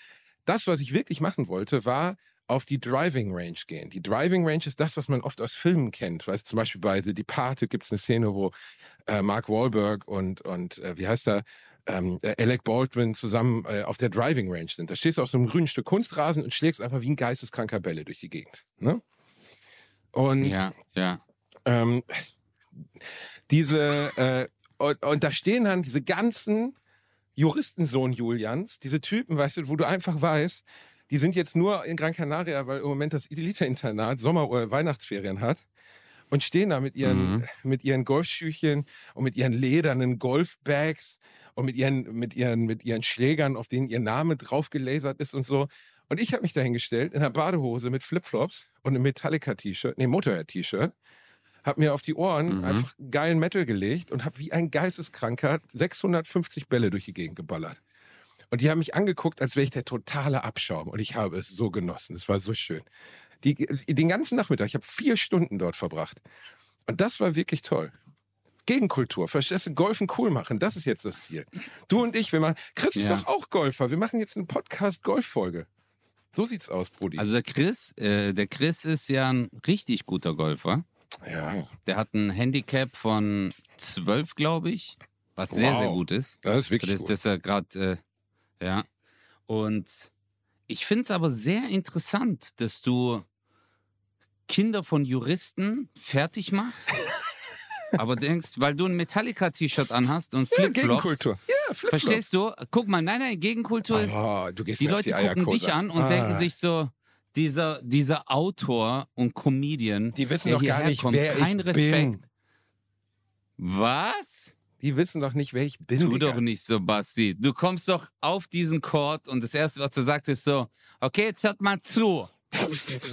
Das, was ich wirklich machen wollte, war auf die Driving Range gehen. Die Driving Range ist das, was man oft aus Filmen kennt. Weißt, zum Beispiel bei The Departed gibt es eine Szene, wo äh, Mark Wahlberg und, und äh, wie heißt er, ähm, äh, Alec Baldwin zusammen äh, auf der Driving Range sind. Da stehst du auf so einem grünen Stück Kunstrasen und schlägst einfach wie ein geisteskranker Bälle durch die Gegend. Ne? Und Ja, ja. ähm, diese, äh, und, und da stehen dann diese ganzen Juristensohn Julians, diese Typen, weißt du, wo du einfach weißt, die sind jetzt nur in Gran Canaria, weil im Moment das Elite-Internat Sommer- oder Weihnachtsferien hat. und stehen da mit ihren, Mhm. mit ihren Golfschüchen und mit ihren ledernen Golfbags und mit ihren, mit ihren, mit ihren Schlägern, auf denen ihr Name drauf gelasert ist und so. Und ich habe mich dahingestellt in einer Badehose mit Flipflops und einem Metallica-T-Shirt, nee, Motorhead-T-Shirt, habe mir auf die Ohren Mhm. einfach geilen Metal gelegt und habe wie ein Geisteskranker 650 Bälle durch die Gegend geballert. Und die haben mich angeguckt, als wäre ich der totale Abschaum. Und ich habe es so genossen. Es war so schön. Die, den ganzen Nachmittag, ich habe vier Stunden dort verbracht. Und das war wirklich toll. Gegenkultur, verstehst du? Golfen cool machen, das ist jetzt das Ziel. Du und ich, wir machen. Chris ist Ja. doch auch Golfer. Wir machen jetzt eine Podcast-Golf-Folge. So sieht's aus, Brudi. Also der Chris, äh, der Chris ist ja ein richtig guter Golfer. Ja, Der hat ein Handicap von 12, glaube ich, was sehr, Wow. sehr gut ist. das ist wirklich Das, gut. das ist ja gerade, äh, ja. Und ich finde es aber sehr interessant, dass du Kinder von Juristen fertig machst, *laughs* aber denkst, weil du ein Metallica-T-Shirt anhast und ja, Flipflops. Gegenkultur. Ja, Flipflops. Verstehst du? Guck mal, nein, nein, Gegenkultur ist, Oh, die Leute die gucken dich an und Ah. denken sich so, dieser, dieser Autor und Comedian, Die wissen doch gar nicht, kommt, wer kein ich Respekt. bin. Was? Die wissen doch nicht, wer ich bin. Tu Digga. doch nicht so, Basti. Du kommst doch auf diesen Chord und das Erste, was du sagst, ist so, okay, jetzt hört mal zu.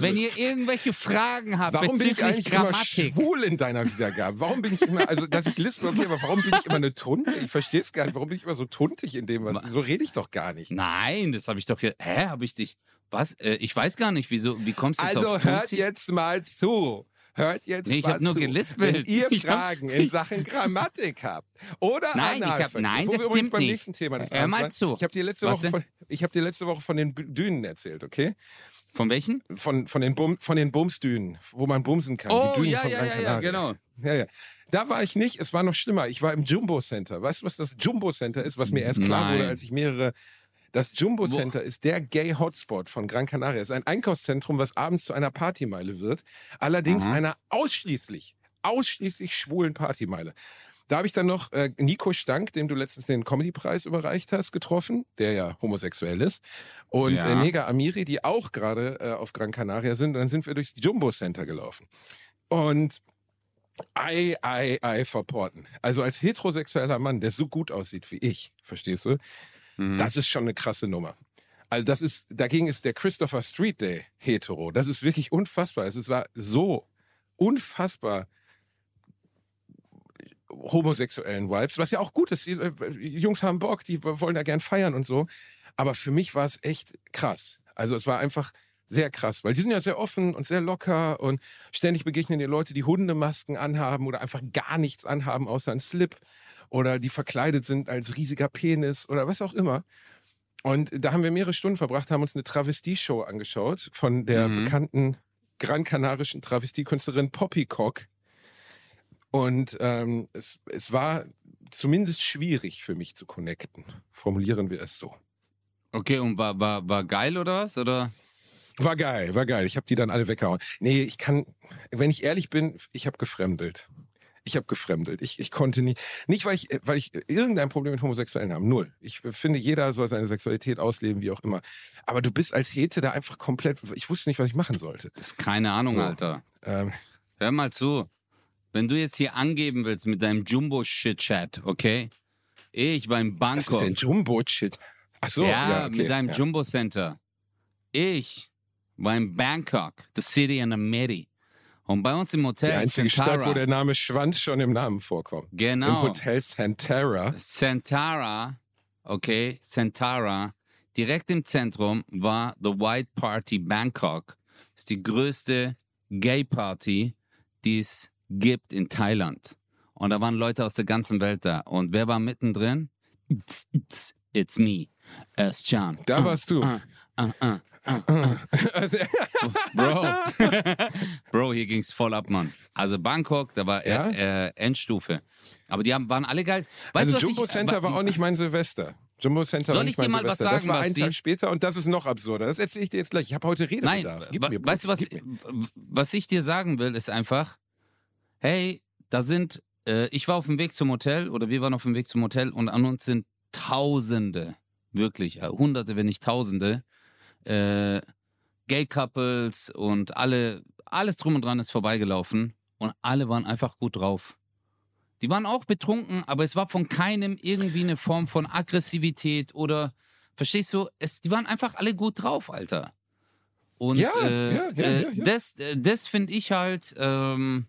Wenn ihr irgendwelche Fragen habt Warum bin ich eigentlich immer Grammatik, schwul in deiner Wiedergabe? Warum bin ich immer, also dass ich lispen, okay, aber warum bin ich immer eine Tunte? Ich verstehe es gar nicht. Warum bin ich immer so tuntig in dem, was. So rede ich doch gar nicht. Nein, das habe ich doch hier. Hä, habe ich dich. Was? Äh, ich weiß gar nicht, wieso. Wie kommst du jetzt Also auf hört jetzt mal zu. Hört jetzt Nee, ich mal hab nur zu. gelispelt. Wenn ihr *laughs* Ich hab- Fragen in Sachen Grammatik habt oder Nein, ich hab- nein, wo wir das übrigens stimmt beim nicht. nächsten Thema des Hör Abends mal waren. zu. Ich habe dir letzte Was Woche denn? von, ich habe dir letzte Woche von den B- Dünen erzählt, okay? Von welchen? Von, von den Bum, von den Bumsdünen, wo man bumsen kann. Oh, die Dünen ja, von ja, Gran Canaria. genau. Ja, ja. Da war ich nicht, es war noch schlimmer. Ich war im Jumbo Center. Weißt du, was das Jumbo Center ist, was mir erst klar Nein. wurde, als ich mehrere. Das Jumbo Center ist der Gay Hotspot von Gran Canaria. Es ist ein Einkaufszentrum, was abends zu einer Partymeile wird. Allerdings Aha. einer ausschließlich, ausschließlich schwulen Partymeile. Da habe ich dann noch äh, Nico Stank, dem du letztens den Comedy-Preis überreicht hast, getroffen, der ja homosexuell ist. Und Ja. äh, Nega Amiri, die auch gerade äh, auf Gran Canaria sind. Und dann sind wir durchs Jumbo Center gelaufen. Und Ei, ei, ei, verporten. Also als heterosexueller Mann, der so gut aussieht wie ich, verstehst du? Mhm. Das ist schon eine krasse Nummer. Also das ist, dagegen ist der Christopher Street Day hetero. Das ist wirklich unfassbar. Es war so unfassbar homosexuellen Vibes, was ja auch gut ist. Die äh, Jungs haben Bock, die wollen da gern feiern und so. Aber für mich war es echt krass. Also es war einfach sehr krass, weil die sind ja sehr offen und sehr locker und ständig begegnen dir Leute, die Hundemasken anhaben oder einfach gar nichts anhaben außer ein Slip oder die verkleidet sind als riesiger Penis oder was auch immer. Und da haben wir mehrere Stunden verbracht, haben uns eine Travestie-Show angeschaut von der Mhm. bekannten gran kanarischen Travestiekünstlerin Poppycock. Und ähm, es, es war zumindest schwierig für mich zu connecten. Formulieren wir es so. Okay, und war, war, war geil oder was? Oder? War geil, war geil. Ich habe die dann alle weggehauen. Nee, ich kann, wenn ich ehrlich bin, ich habe gefremdelt. Ich habe gefremdelt. Ich, ich konnte nicht, nicht weil ich, weil ich irgendein Problem mit Homosexuellen habe. Null. Ich finde, jeder soll seine Sexualität ausleben, wie auch immer. Aber du bist als Hete da einfach komplett, ich wusste nicht, was ich machen sollte. Das ist keine Ahnung, So. Alter. Ähm, Hör mal zu. Wenn du jetzt hier angeben willst mit deinem Jumbo-Shit-Chat, okay? Ich war in was ist Bangkok. denn Jumbo-Shit? Ach so, ja, ja, okay, mit deinem ja. Jumbo Center. Ich war in Bangkok, the city in the Midi. Und bei uns im Die Hotel einzige Santara, Stadt, wo der Name Schwanz schon im Namen vorkommt. Im genau, Hotel Santara. Santara, okay, Santara, direkt im Zentrum war The White Party Bangkok. Ist die größte Gay Party, die es gibt in Thailand. Und da waren Leute aus der ganzen Welt da. Und wer war mittendrin? It's me, S. Chan. Da warst du. Uh, uh, uh. *laughs* Bro. Bro, hier ging's voll ab, Mann. Also Bangkok, da war Ja? äh, Endstufe. Aber die haben, waren alle geil. Weißt also du, Jumbo ich, Center äh, war auch nicht mein Silvester. Jumbo Center Soll war ich dir mal was Silvester. Das sagen, war einen? Tag später und das ist noch absurder. Das erzähle ich dir jetzt gleich. Ich habe heute Nein, Redebedarf. Gib mir, weißt du, was, was ich dir sagen will, ist einfach, hey, da sind, äh, ich war auf dem Weg zum Hotel oder wir waren auf dem Weg zum Hotel und an uns sind Tausende, wirklich, äh, Hunderte, wenn nicht Tausende, äh, Gay-Couples und alle, alles drum und dran ist vorbeigelaufen. und alle waren einfach gut drauf. Die waren auch betrunken, aber es war von keinem irgendwie eine Form von Aggressivität oder, verstehst du, es, die waren einfach alle gut drauf, Alter. Und Ja, äh, ja, ja, äh, ja. das, äh, das finde ich halt, ähm,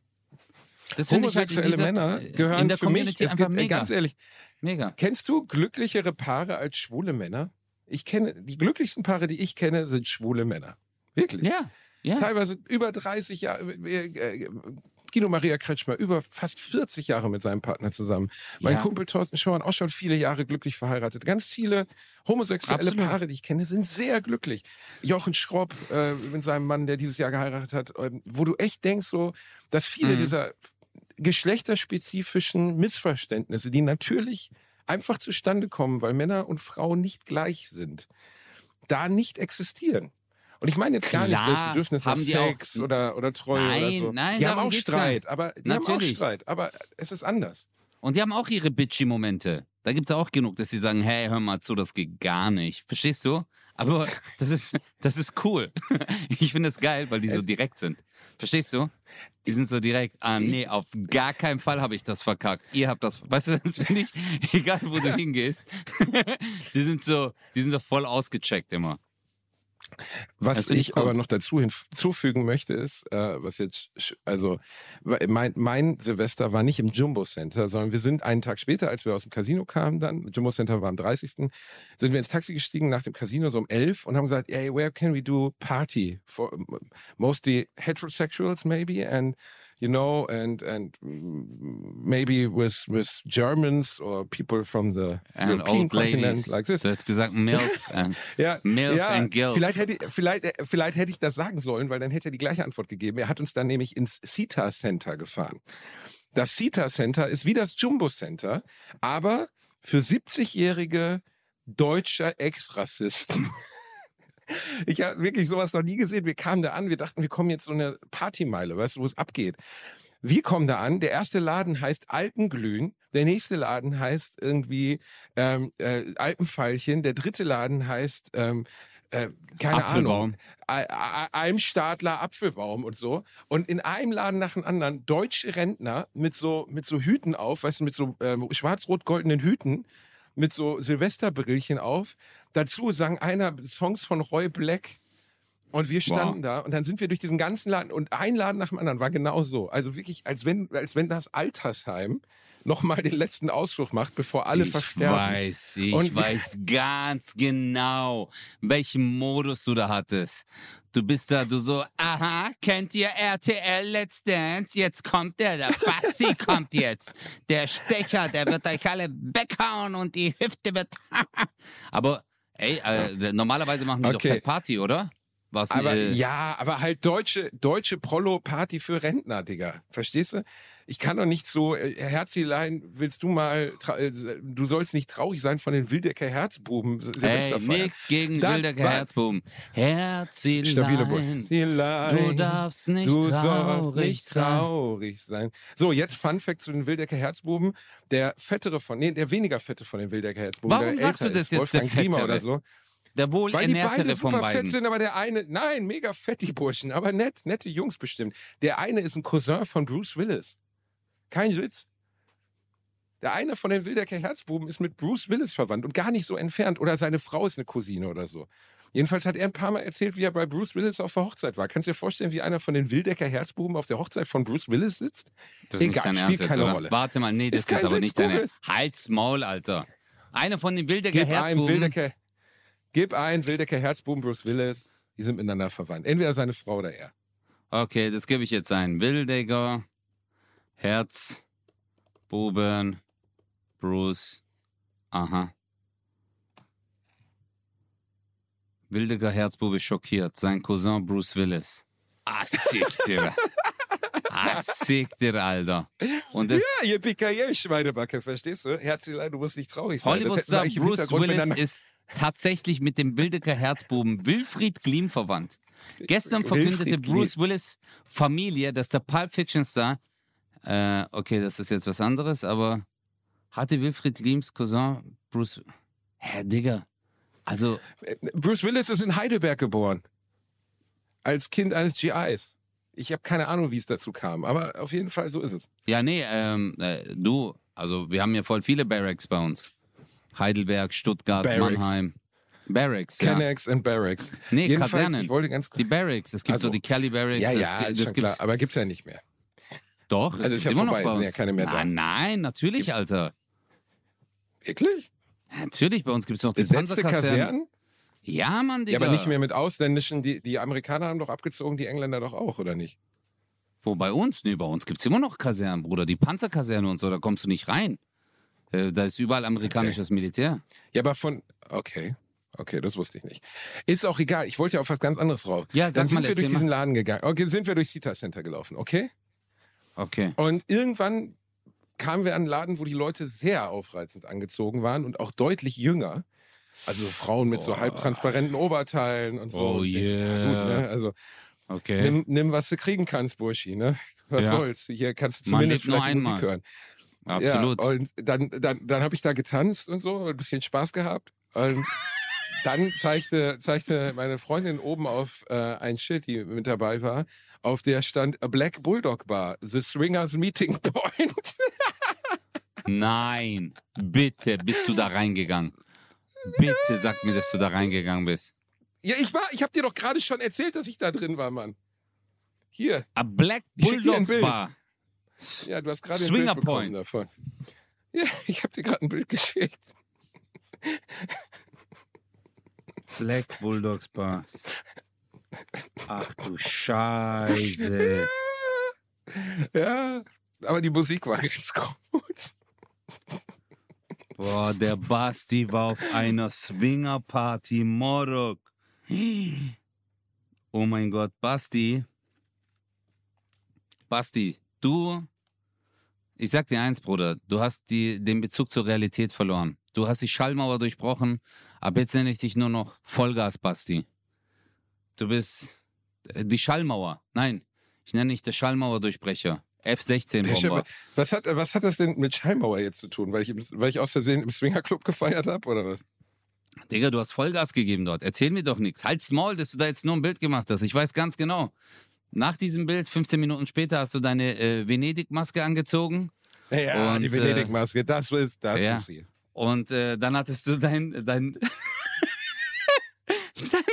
das finde ich halt Homosexuelle dieser, Männer äh, gehören in der für mich, Community es einfach gibt, äh, mega. ganz ehrlich, mega. kennst du glücklichere Paare als schwule Männer? Ich kenne, die glücklichsten Paare, die ich kenne, sind schwule Männer. Wirklich. Ja, ja. Teilweise über 30 Jahre. Äh, äh, Guido Maria Kretschmer, über fast 40 Jahre mit seinem Partner zusammen. Mein Ja. Kumpel Thorsten Schorn, auch schon viele Jahre glücklich verheiratet. Ganz viele homosexuelle Absolut. Paare, die ich kenne, sind sehr glücklich. Jochen Schropp äh, mit seinem Mann, der dieses Jahr geheiratet hat, ähm, wo du echt denkst, so, dass viele Mhm. dieser geschlechterspezifischen Missverständnisse, die natürlich einfach zustande kommen, weil Männer und Frauen nicht gleich sind, da nicht existieren. Und ich meine jetzt gar nicht Klar, das Bedürfnis nach die auch- Sex oder, oder Treue oder Nein, so. nein, die haben auch Streit, aber die haben auch. Streit, aber es ist anders. Und die haben auch ihre bitchy-Momente. Da gibt es auch genug, dass sie sagen, hey, hör mal zu, das geht gar nicht. Verstehst du? Aber *laughs* das ist, das ist cool. *laughs* Ich finde es geil, weil die so direkt sind. Verstehst du? Die sind so direkt, ah nee, auf gar keinen Fall habe ich das verkackt. Ihr habt das, weißt du, *laughs* das finde ich, egal wo du hingehst, die sind so, die sind so voll ausgecheckt immer. Was find ich ich aber noch dazu hinzufügen möchte, ist, äh, was jetzt, also mein, mein Silvester war nicht im Jumbo Center, sondern wir sind einen Tag später, als wir aus dem Casino kamen, dann, Jumbo Center war am 30. sind wir ins Taxi gestiegen nach dem Casino so um 11 und haben gesagt, hey, where can we do party for mostly heterosexuals maybe and you know and and maybe with with Germans or people from the And European old continent like this. Du hast gesagt, MILF. *laughs* And Ja, Milf ja and Guilt. Vielleicht hätte, vielleicht, vielleicht hätte ich das sagen sollen, weil dann hätte er die gleiche Antwort gegeben. Er hat uns dann nämlich ins CETA Center gefahren. Das CETA Center ist wie das Jumbo Center, aber für 70-jährige deutsche Ex-Rassisten. *laughs* Ich habe wirklich sowas noch nie gesehen. Wir kamen da an, wir dachten, wir kommen jetzt so eine Partymeile, weißt du, wo es abgeht. Wir kommen da an, der erste Laden heißt Alpenglühen, der nächste Laden heißt irgendwie ähm, äh, Alpenfeilchen, der dritte Laden heißt ähm, äh, keine Apfelbaum. Ahnung, Al- Al- Almstadler Apfelbaum und so. Und in einem Laden nach dem anderen deutsche Rentner mit so mit so Hüten auf, weißt du, mit so ähm, schwarz-rot-goldenen Hüten, mit so Silvesterbrillchen auf. Dazu sang einer Songs von Roy Black. Und wir standen da und dann sind wir durch diesen ganzen Laden und ein Laden nach dem anderen war genau so. Also wirklich, als wenn, als wenn das Altersheim nochmal den letzten Ausflug macht, bevor alle ich versterben. weiß, ich Und- weiß ganz genau, welchen Modus du da hattest. Du bist da, du so, aha, kennt ihr RTL Let's Dance? Jetzt kommt der, der Baxi *laughs* kommt jetzt. Der Stecher, der wird euch alle weghauen und die Hüfte wird. *laughs* Aber, ey, äh, normalerweise machen die Okay. doch Fett Party, oder? Was, Aber äh, ja, aber halt deutsche, deutsche Prollo-Party für Rentner, Digga. Verstehst du? Ich kann doch nicht so, äh, Herzilein, willst du mal, äh, du sollst nicht traurig sein von den Wildecker Herzbuben. Ey, nix gegen Da- Wildecker Herzbuben. Stabile Bull. Herzlein, Herzlein, du darfst nicht du traurig nicht sein. traurig sein. So, jetzt Fun Fact zu den Wildecker Herzbuben. Der fettere von, nee, der weniger fette von den Wildecker Herzbuben. Warum der sagst du das ist, jetzt, der Wolfgang Klima Fettere? oder so. Der wohl Weil die beide super beiden. fett sind, aber der eine, nein, mega fett, die Burschen, aber nett, nette Jungs bestimmt. Der eine ist ein Cousin von Bruce Willis. Kein Witz. Der eine von den Wildecker Herzbuben ist mit Bruce Willis verwandt und gar nicht so entfernt. Oder seine Frau ist eine Cousine oder so. Jedenfalls hat er ein paar Mal erzählt, wie er bei Bruce Willis auf der Hochzeit war. Kannst du dir vorstellen, wie einer von den Wildecker Herzbuben auf der Hochzeit von Bruce Willis sitzt? Das ist Egal, spielt Ernst keine oder? Rolle. Warte mal, nee, das Ist ist, aber Witz, nicht deine. Halt's Maul, Alter. Einer von den Wildecker Gib Herzbuben. Wildecker, gib ein Wildecker Herzbuben Bruce Willis. Die sind miteinander verwandt. Entweder seine Frau oder er. Okay, das gebe ich jetzt ein. Wildecker Herzbuben Bruce. Aha. Wildecker Herzbube schockiert. Sein Cousin Bruce Willis. Ah, Digga. Ah, dir, Alter. Und das Ja, ihr PKJ, Schweinebacke, verstehst du? Herzlein, du musst nicht traurig sein. Hollywood Star im Bruce Willis ist tatsächlich mit dem Wildecker Herzbuben Wilfried Glim verwandt. Gestern verkündete Wilfried. Bruce Willis Familie, dass der Pulp Fiction Star, äh, okay, das ist jetzt was anderes, aber hatte Wilfried Glims Cousin Bruce, hä, Digga, also, Bruce Willis ist in Heidelberg geboren. Als Kind eines GIs. Ich habe keine Ahnung, wie es dazu kam, aber auf jeden Fall so ist es. Ja, nee, ähm, äh, du, also wir haben ja voll viele Barracks bei uns. Heidelberg, Stuttgart, Barracks. Mannheim. Barracks, ja. Kennex und Barracks. Nee, Jedenfalls, Kasernen. ich wollte ganz Die Barracks. Es gibt Also- so die Kelly Barracks. Ja, es, ja, gibt- ist es schon gibt klar, aber gibt's ja nicht mehr. Doch, es Also ist gibt ja immer noch vorbei, bei sind ja keine mehr da. Nein, nein, natürlich, Gibt's- Alter. Wirklich? Ja, Natürlich, bei uns gibt es noch die Besetzte Panzerkasernen. Kasernen? Ja, Mann, Digga. Ja, aber nicht mehr mit ausländischen, die, die Amerikaner haben doch abgezogen, die Engländer doch auch, oder nicht? Wo, bei uns? Nee, bei uns gibt es immer noch Kasernen, Bruder. Die Panzerkaserne und so, da kommst du nicht rein. Äh, Da ist überall amerikanisches Militär. Ja, aber von. Okay. Okay, das wusste ich nicht. Ist auch egal. Ich wollte ja auf was ganz anderes raus. Ja, Dann sind mal, wir durch diesen mal. Laden gegangen. Okay, sind wir durch Cita Center gelaufen, okay? Okay. Und irgendwann kamen wir an einen Laden, wo die Leute sehr aufreizend angezogen waren und auch deutlich jünger. Also Frauen mit so halbtransparenten Oberteilen und so. Oh Und yeah. Gut, ne? Also Okay. nimm, nimm, was du kriegen kannst, Burschi, ne? Was Ja. soll's? Hier kannst du zumindest vielleicht Musik hören. Absolut. Ja, und dann, dann, dann habe ich da getanzt und so, ein bisschen Spaß gehabt. Und *laughs* dann zeigte, zeigte meine Freundin oben auf äh, ein Schild, die mit dabei war, auf der stand A Black Bulldog Bar, The Swingers Meeting Point. *laughs* Nein. Bitte, bist du da reingegangen? Bitte sag mir, dass du da reingegangen bist. ja, ich war, ich habe dir doch gerade schon erzählt, dass ich da drin war, Mann. Hier, A Black Bulldogs Bild. Bar. Ja, du hast gerade ein Bild bekommen Point. davon. *laughs* Ja, ich habe dir gerade ein Bild geschickt. Black Bulldogs Bar. Ach du Scheiße. *laughs* Ja, aber die Musik war ganz gut. Boah, der Basti war auf einer Swingerparty Morok. *gasps* Oh mein Gott, Basti. Basti, du, ich sag dir eins, Bruder, du hast die, den Bezug zur Realität verloren. Du hast die Schallmauer durchbrochen, aber jetzt nenne ich dich nur noch Vollgas, Basti. Du bist äh, die Schallmauer. Nein, ich nenne dich der Schallmauerdurchbrecher. Der F-16-Bomber. Schäfer- Was hat, was hat das denn mit Schallmauer jetzt zu tun? Weil ich, weil ich aus Versehen im Swingerclub gefeiert habe, oder was? Digga, du hast Vollgas gegeben dort. Erzähl mir doch nichts. Halt's Maul, dass du da jetzt nur ein Bild gemacht hast. Ich weiß ganz genau. Nach diesem Bild, 15 Minuten später, hast du deine äh, Venedig-Maske angezogen. Ja, Und, die äh, Venedig-Maske, das ist, das ja. ist sie. Und äh, dann hattest du dein, dein, *laughs* dein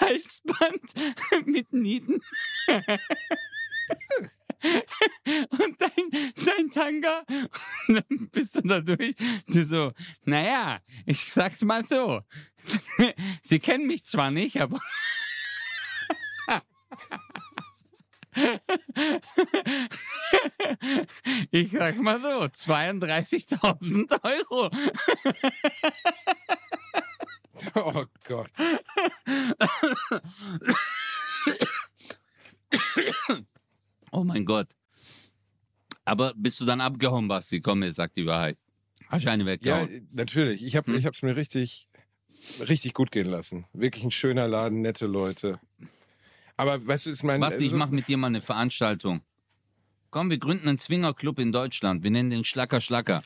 Halsband *laughs* mit Nieten. *laughs* Und dein, dein Tanga. Und dann bist du da durch. Du so, naja, ich sag's mal so. Sie kennen mich zwar nicht, aber. Ich sag mal so, 32.000 Euro. Oh Gott. Oh mein Gott. Aber bist du dann abgehauen, Basti? Komm, jetzt sag die Wahrheit. Hast du eine Ja, weggehauen? natürlich. Ich habe Hm? ich hab's mir richtig, richtig gut gehen lassen. Wirklich ein schöner Laden, nette Leute. Aber weißt du, ist mein. Basti, ich also- mach mit dir mal eine Veranstaltung. Komm, wir gründen einen Swingerclub in Deutschland. Wir nennen den Schlacker Schlacker.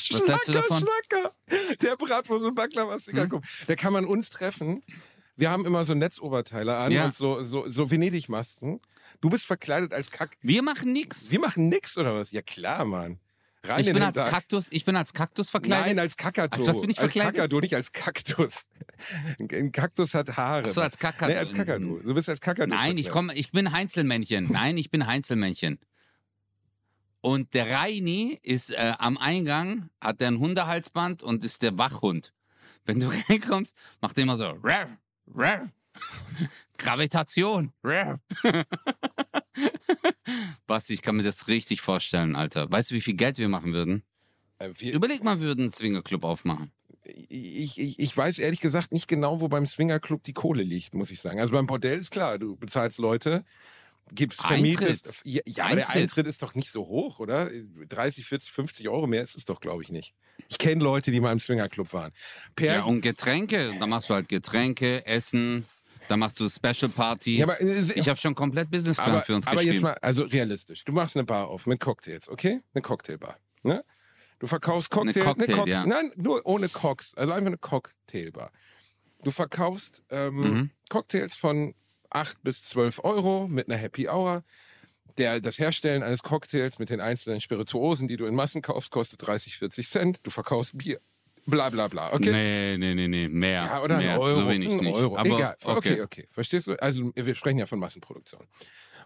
Schlacker, hältst du davon? Schlacker. Der Bratwurst und Baklava Hm? Da kann man uns treffen. Wir haben immer so Netzoberteile an Ja. und so, so, so Venedig-Masken. Du bist verkleidet als Kack. Wir machen nix. Wir machen nix oder was? Ja klar, Mann. Rein Ich in bin als Tag. Kaktus, ich bin als Kaktus verkleidet. Nein, als Kakadu. Als was bin ich verkleidet? Kakadu, nicht als Kaktus. Ein- Kaktus hat Haare. Ach so, als Kakadu. Nee, als Kakadu. Du bist als Kakadu. Nein, ich verkleidet. komme, ich bin Heinzelmännchen. Nein, ich bin Heinzelmännchen. Und der Reini ist äh, am Eingang, hat der ein Hundehalsband und ist der Wachhund. Wenn du *laughs* reinkommst, macht er immer so. Rar, rar. Gravitation. *laughs* Basti, ich kann mir das richtig vorstellen, Alter. Weißt du, wie viel Geld wir machen würden? Äh, wir- Überleg mal, wir würden einen Swingerclub aufmachen. ich, ich, ich weiß ehrlich gesagt nicht genau, wo beim Swingerclub die Kohle liegt, muss ich sagen. Also beim Bordell ist klar, du bezahlst Leute, gibst, vermietest. Eintritt. Ja, ja aber der Eintritt. Eintritt ist doch nicht so hoch, oder? 30, 40, 50 Euro mehr ist es doch, glaube ich, nicht. Ich kenne Leute, die mal im Swingerclub waren. Per, Ja, und Getränke, da machst du halt Getränke, Essen, da machst du Special Partys. Ja, aber, äh, ich habe schon komplett Businessplan aber, für uns aber geschrieben. jetzt mal, also realistisch. Du machst eine Bar auf mit Cocktails, okay? Eine Cocktailbar. Ne? Du verkaufst Eine Cocktail, Cocktail, Cock- ja. Nein, nur ohne Cocks. Also einfach eine Cocktailbar. Du verkaufst ähm, Mhm. Cocktails von 8 bis 12 Euro mit einer Happy Hour. Der, das Herstellen eines Cocktails mit den einzelnen Spirituosen, die du in Massen kaufst, kostet 30, 40 Cent. Du verkaufst Bier, bla bla bla. Okay? Nee, nee, nee, nee, mehr. Ja, oder mehr. Euro. So wenig nicht. Euro. Aber, Egal. Okay. okay. okay, Verstehst du? Also wir sprechen ja von Massenproduktion.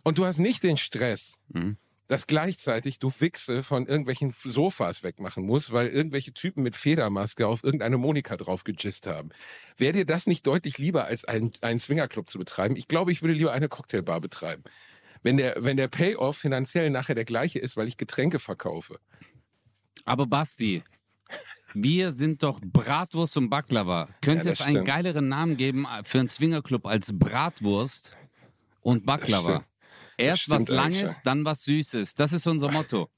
Und du hast nicht den Stress, Mhm. dass gleichzeitig du Wichse von irgendwelchen Sofas wegmachen musst, weil irgendwelche Typen mit Federmaske auf irgendeine Monika drauf gejist haben. Wäre dir das nicht deutlich lieber, als einen, einen Swingerclub zu betreiben? Ich glaube, ich würde lieber eine Cocktailbar betreiben. Wenn der, wenn der Payoff finanziell nachher der gleiche ist, weil ich Getränke verkaufe. Aber Basti, wir sind doch Bratwurst und Baklava. Könnte Ja, es einen stimmt. geileren Namen geben für einen Swingerclub als Bratwurst und Baklava? Erst was Langes, dann was Süßes. Das ist unser Motto.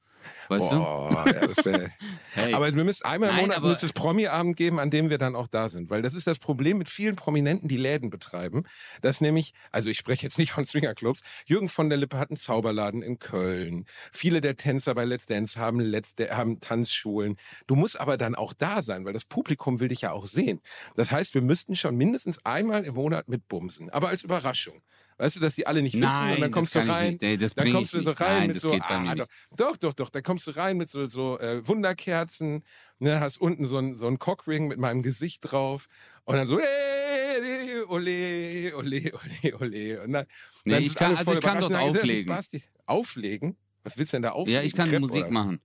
Weißt du? Boah, ja, das wär, *laughs* Hey. Aber wir müssen einmal im Nein, Monat muss es Promi-Abend geben, an dem wir dann auch da sind. Weil das ist das Problem mit vielen Prominenten, die Läden betreiben. Dass nämlich, also ich spreche jetzt nicht von Swingerclubs, Jürgen von der Lippe hat einen Zauberladen in Köln. Viele der Tänzer bei Let's Dance haben, Let's Da- haben Tanzschulen. Du musst aber dann auch da sein, weil das Publikum will dich ja auch sehen. Das heißt, wir müssten schon mindestens einmal im Monat mitbumsen. Aber als Überraschung. Weißt du, dass die alle nicht wissen Nein, und dann kommst du rein. nicht. Das dann kommst du so rein Nein, mit so, ah, doch, doch, doch, doch, dann kommst du rein mit so, so äh, Wunderkerzen, ne, hast unten so ein, so ein Cockring mit meinem Gesicht drauf und dann so, äh, ole, ole, ole, ole. Und dann, Nee, dann ich kann- also ich kann dort auflegen. Basti, Auflegen? Was willst du denn da auflegen? Ja, ich kann Crepe, Musik oder? machen.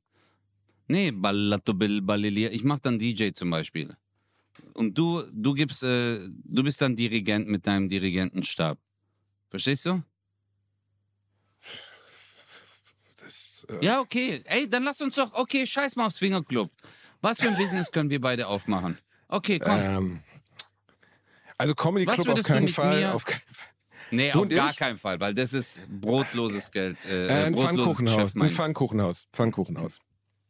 Nee, Ballato Bill Ballilia. Ich mach dann DJ zum Beispiel. Und du, du gibst, äh, du bist dann Dirigent mit deinem Dirigentenstab. Verstehst du? Das, äh, Ja, okay. Ey, dann lass uns doch, okay, scheiß mal auf Swingerclub. Was für ein Business können wir beide aufmachen? Okay, komm. ähm, also Comedy Club auf keinen Fall. Auf keinen Fall. nee, du auf gar ich? keinen Fall, weil das ist brotloses Geld. Äh, Äh, ein brotloses Pfannkuchenhaus. Ein. Pfannkuchenhaus. Pfannkuchenhaus.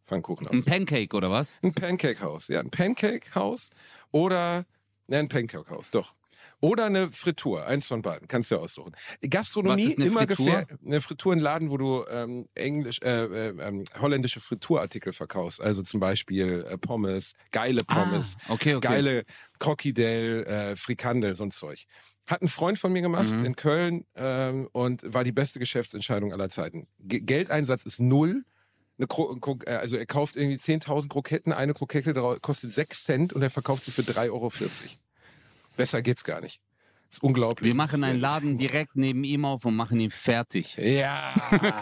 Pfannkuchenhaus. Ein Pancake oder was? Ein Pancake-Haus, ja, ein Pancake-Haus oder ne, ein Pancake-Haus, doch. Oder eine Fritur, eins von beiden, kannst du ja aussuchen. Gastronomie immer gefährlich. Eine Fritur ein Laden, wo du ähm, englisch, äh, äh, ähm, holländische Friturartikel verkaufst, also zum Beispiel äh, Pommes, geile Pommes, Ah, okay, okay. geile Crocodile, äh, Frikandel, so ein Zeug. Hat ein Freund von mir gemacht Mhm. in Köln ähm, und war die beste Geschäftsentscheidung aller Zeiten. Ge Geldeinsatz ist null. Äh, also er kauft irgendwie 10.000 Kroketten, eine Krokette kostet 6 Cent und er verkauft sie für 3,40 Euro. Besser geht's gar nicht. ist unglaublich. Wir machen Das einen ist- Laden direkt neben ihm auf und machen ihn fertig. Ja.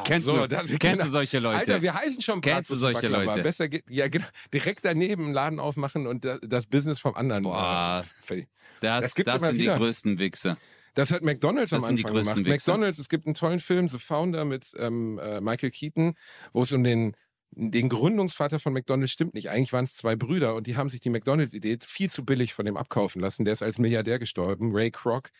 *laughs* Kennst, so, du, das- kennst genau. du solche Leute? Alter, wir heißen schon Kennst du solche Baklava. Leute? Besser geht, ja, genau. Direkt daneben einen Laden aufmachen und das, das Business vom anderen. Boah. äh, fertig. das das das immer sind wieder. die größten Wichser. Das hat McDonalds Das am sind die Anfang größten gemacht. Wichser. McDonalds, es gibt einen tollen Film, The Founder mit ähm, äh, Michael Keaton, wo es um den den Gründungsvater von McDonalds stimmt nicht. Eigentlich waren es zwei Brüder und die haben sich die McDonalds-Idee viel zu billig von dem abkaufen lassen. Der ist als Milliardär gestorben, Ray Kroc.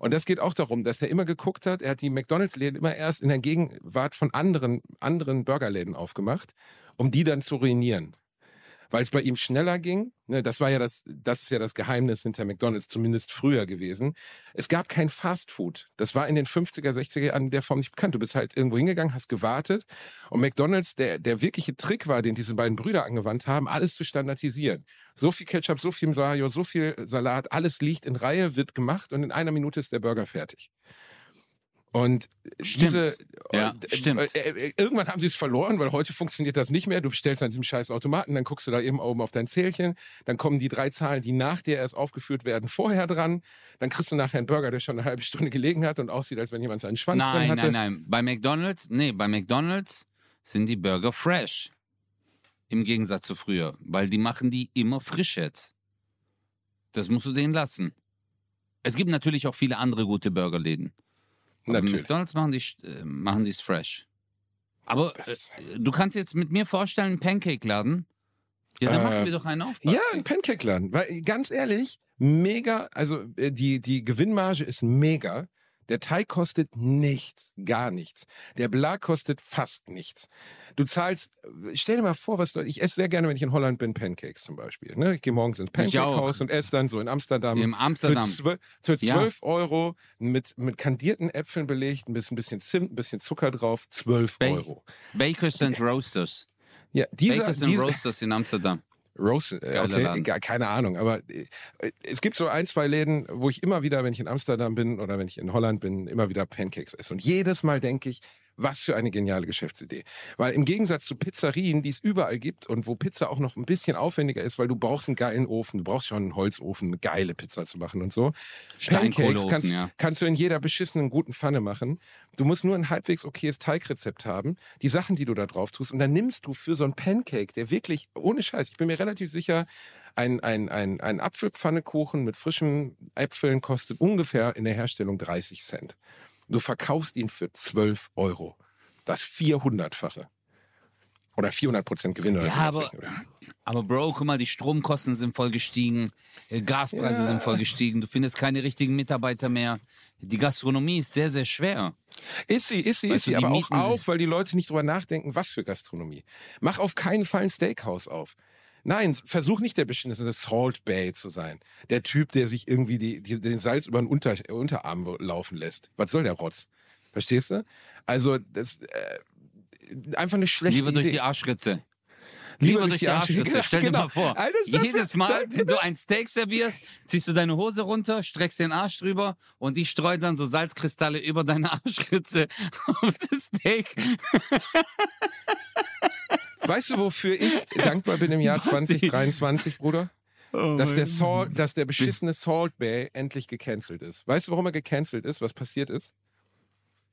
Und das geht auch darum, dass er immer geguckt hat, er hat die McDonalds-Läden immer erst in der Gegenwart von anderen, anderen Burgerläden aufgemacht, um die dann zu ruinieren weil es bei ihm schneller ging. Ne, das war ja das, das ist ja das Geheimnis hinter McDonalds, zumindest früher gewesen. Es gab kein Fast Food. Das war in den 50er, 60er Jahren der Form nicht bekannt. Du bist halt irgendwo hingegangen, hast gewartet. Und McDonalds, der, der wirkliche Trick war, den diese beiden Brüder angewandt haben, alles zu standardisieren. So viel Ketchup, so viel Mayo, so viel Salat, alles liegt in Reihe, wird gemacht und in einer Minute ist der Burger fertig. Und Stimmt. diese, Ja, und, stimmt. Äh, äh, irgendwann haben sie es verloren, weil heute funktioniert das nicht mehr. Du bestellst an diesem scheiß Automaten, dann guckst du da eben oben auf dein Zählchen, dann kommen die drei Zahlen, die nach dir erst aufgeführt werden, vorher dran. Dann kriegst du nachher einen Burger, der schon eine halbe Stunde gelegen hat und aussieht, als wenn jemand seinen Schwanz drin Nein, hatte. nein, nein. Bei McDonalds, nee, bei McDonalds sind die Burger fresh. Im Gegensatz zu früher. Weil die machen die immer frisch jetzt. Das musst du denen lassen. Es gibt natürlich auch viele andere gute Burgerläden. Aber Natürlich. McDonalds machen die äh, machen es fresh. Aber äh, du kannst jetzt mit mir vorstellen, einen Pancake-Laden. Ja, dann Äh, machen wir doch einen auf. Ja, Basti. ein Pancake-Laden. Weil, ganz ehrlich, mega, also äh, die, die Gewinnmarge ist mega. Der Teig kostet nichts, gar nichts. Der Belag kostet fast nichts. Du zahlst, stell dir mal vor, was du, ich esse sehr gerne, wenn ich in Holland bin, Pancakes zum Beispiel. Ne? Ich gehe morgens ins. Pancake-Haus und esse dann so in Amsterdam. Im Amsterdam. Für, zwölf, für Ja. 12 Euro mit, mit kandierten Äpfeln belegt, ein bisschen, ein bisschen Zimt, ein bisschen Zucker drauf, 12 Ba- Euro. Bakers and Roasters. Ja, dieser, Bakers and dieser Roasters in Amsterdam. Rose, äh, okay, keine Ahnung. Aber äh, es gibt so ein, zwei Läden, wo ich immer wieder, wenn ich in Amsterdam bin oder wenn ich in Holland bin, immer wieder Pancakes esse. Und jedes Mal denke ich, was für eine geniale Geschäftsidee. Weil im Gegensatz zu Pizzerien, die es überall gibt und wo Pizza auch noch ein bisschen aufwendiger ist, weil du brauchst einen geilen Ofen, du brauchst schon einen Holzofen, eine geile Pizza zu machen und so. Pancakes kannst, ja. kannst du in jeder beschissenen guten Pfanne machen. Du musst nur ein halbwegs okayes Teigrezept haben, die Sachen, die du da drauf tust. Und dann nimmst du für so einen Pancake, der wirklich, ohne Scheiß, ich bin mir relativ sicher, ein, ein, ein, ein Apfelpfannekuchen mit frischen Äpfeln kostet ungefähr in der Herstellung 30 Cent. Du verkaufst ihn für 12 Euro. Das 400-fache. Oder 400 Prozent Gewinn. Oder Ja, aber-. Aber Bro, guck mal, die Stromkosten sind voll gestiegen, äh, Gaspreise Ja. sind voll gestiegen, du findest keine richtigen Mitarbeiter mehr. Die Gastronomie ist sehr, sehr schwer. Ist sie, ist sie, Weißt ist sie. Aber auch, auch, weil die Leute nicht drüber nachdenken, was für Gastronomie. Mach auf keinen Fall ein Steakhouse auf. Nein, versuch nicht der beschissene Salt Bay zu sein. Der Typ, der sich irgendwie die, die, den Salz über den Unter, Unterarm laufen lässt. Was soll der Rotz? Verstehst du? Also, das äh, einfach eine schlechte Lieber durch Idee. die Arschritze. Lieber durch die Arschritze. Genau, Stell dir genau. mal vor, Alter, das- jedes Mal, wenn du ein Steak servierst, ziehst du deine Hose runter, streckst den Arsch drüber und die streut dann so Salzkristalle über deine Arschritze *laughs* auf das Steak. Weißt du, wofür ich dankbar bin im Jahr Basti. 2023, Bruder? Oh dass der, Salt, dass der beschissene Salt Bay endlich gecancelt ist. Weißt du, warum er gecancelt ist? Was passiert ist?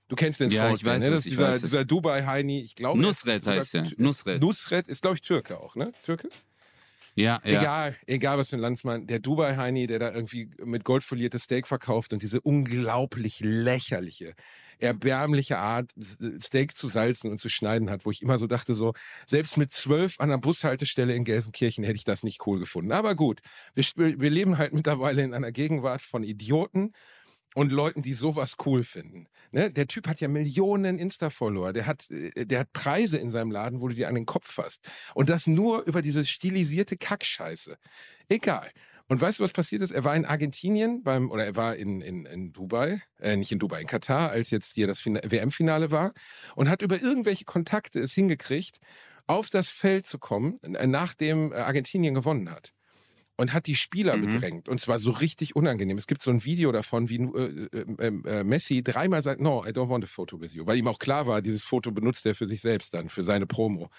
Du kennst den Ja, Salt ich Bay, weiß ne? es, Das ist ich dieser, weiß es. dieser Dubai-Heini, ich glaube. ist Nusret heißt er. ist- Nusret. Nusret ist, glaube ich, Türke auch, ne? Türke? Ja, ja. Egal, egal was für ein Landsmann. Der Dubai-Heini, der da irgendwie mit Gold foliertes Steak verkauft und diese unglaublich lächerliche, erbärmliche Art, Steak zu salzen und zu schneiden hat, wo ich immer so dachte, so, selbst mit zwölf an der Bushaltestelle in Gelsenkirchen hätte ich das nicht cool gefunden. Aber gut, wir, wir leben halt mittlerweile in einer Gegenwart von Idioten und Leuten, die sowas cool finden. Ne? Der Typ hat ja Millionen Insta-Follower. Der hat, äh, der hat Preise in seinem Laden, wo du dir an den Kopf fasst. Und das nur über diese stilisierte Kackscheiße. Egal. Und weißt du, was passiert ist? Er war in Argentinien beim, oder er war in, in, in Dubai, äh, nicht in Dubai, in Katar, als jetzt hier das Fina- WM-Finale war und hat über irgendwelche Kontakte es hingekriegt, auf das Feld zu kommen, äh, nachdem äh, Argentinien gewonnen hat und hat die Spieler Mhm. bedrängt. Und zwar so richtig unangenehm. Es gibt so ein Video davon, wie äh, äh, äh, Messi dreimal sagt, no, I don't want a photo with you. Weil ihm auch klar war, dieses Foto benutzt er für sich selbst dann, für seine Promo.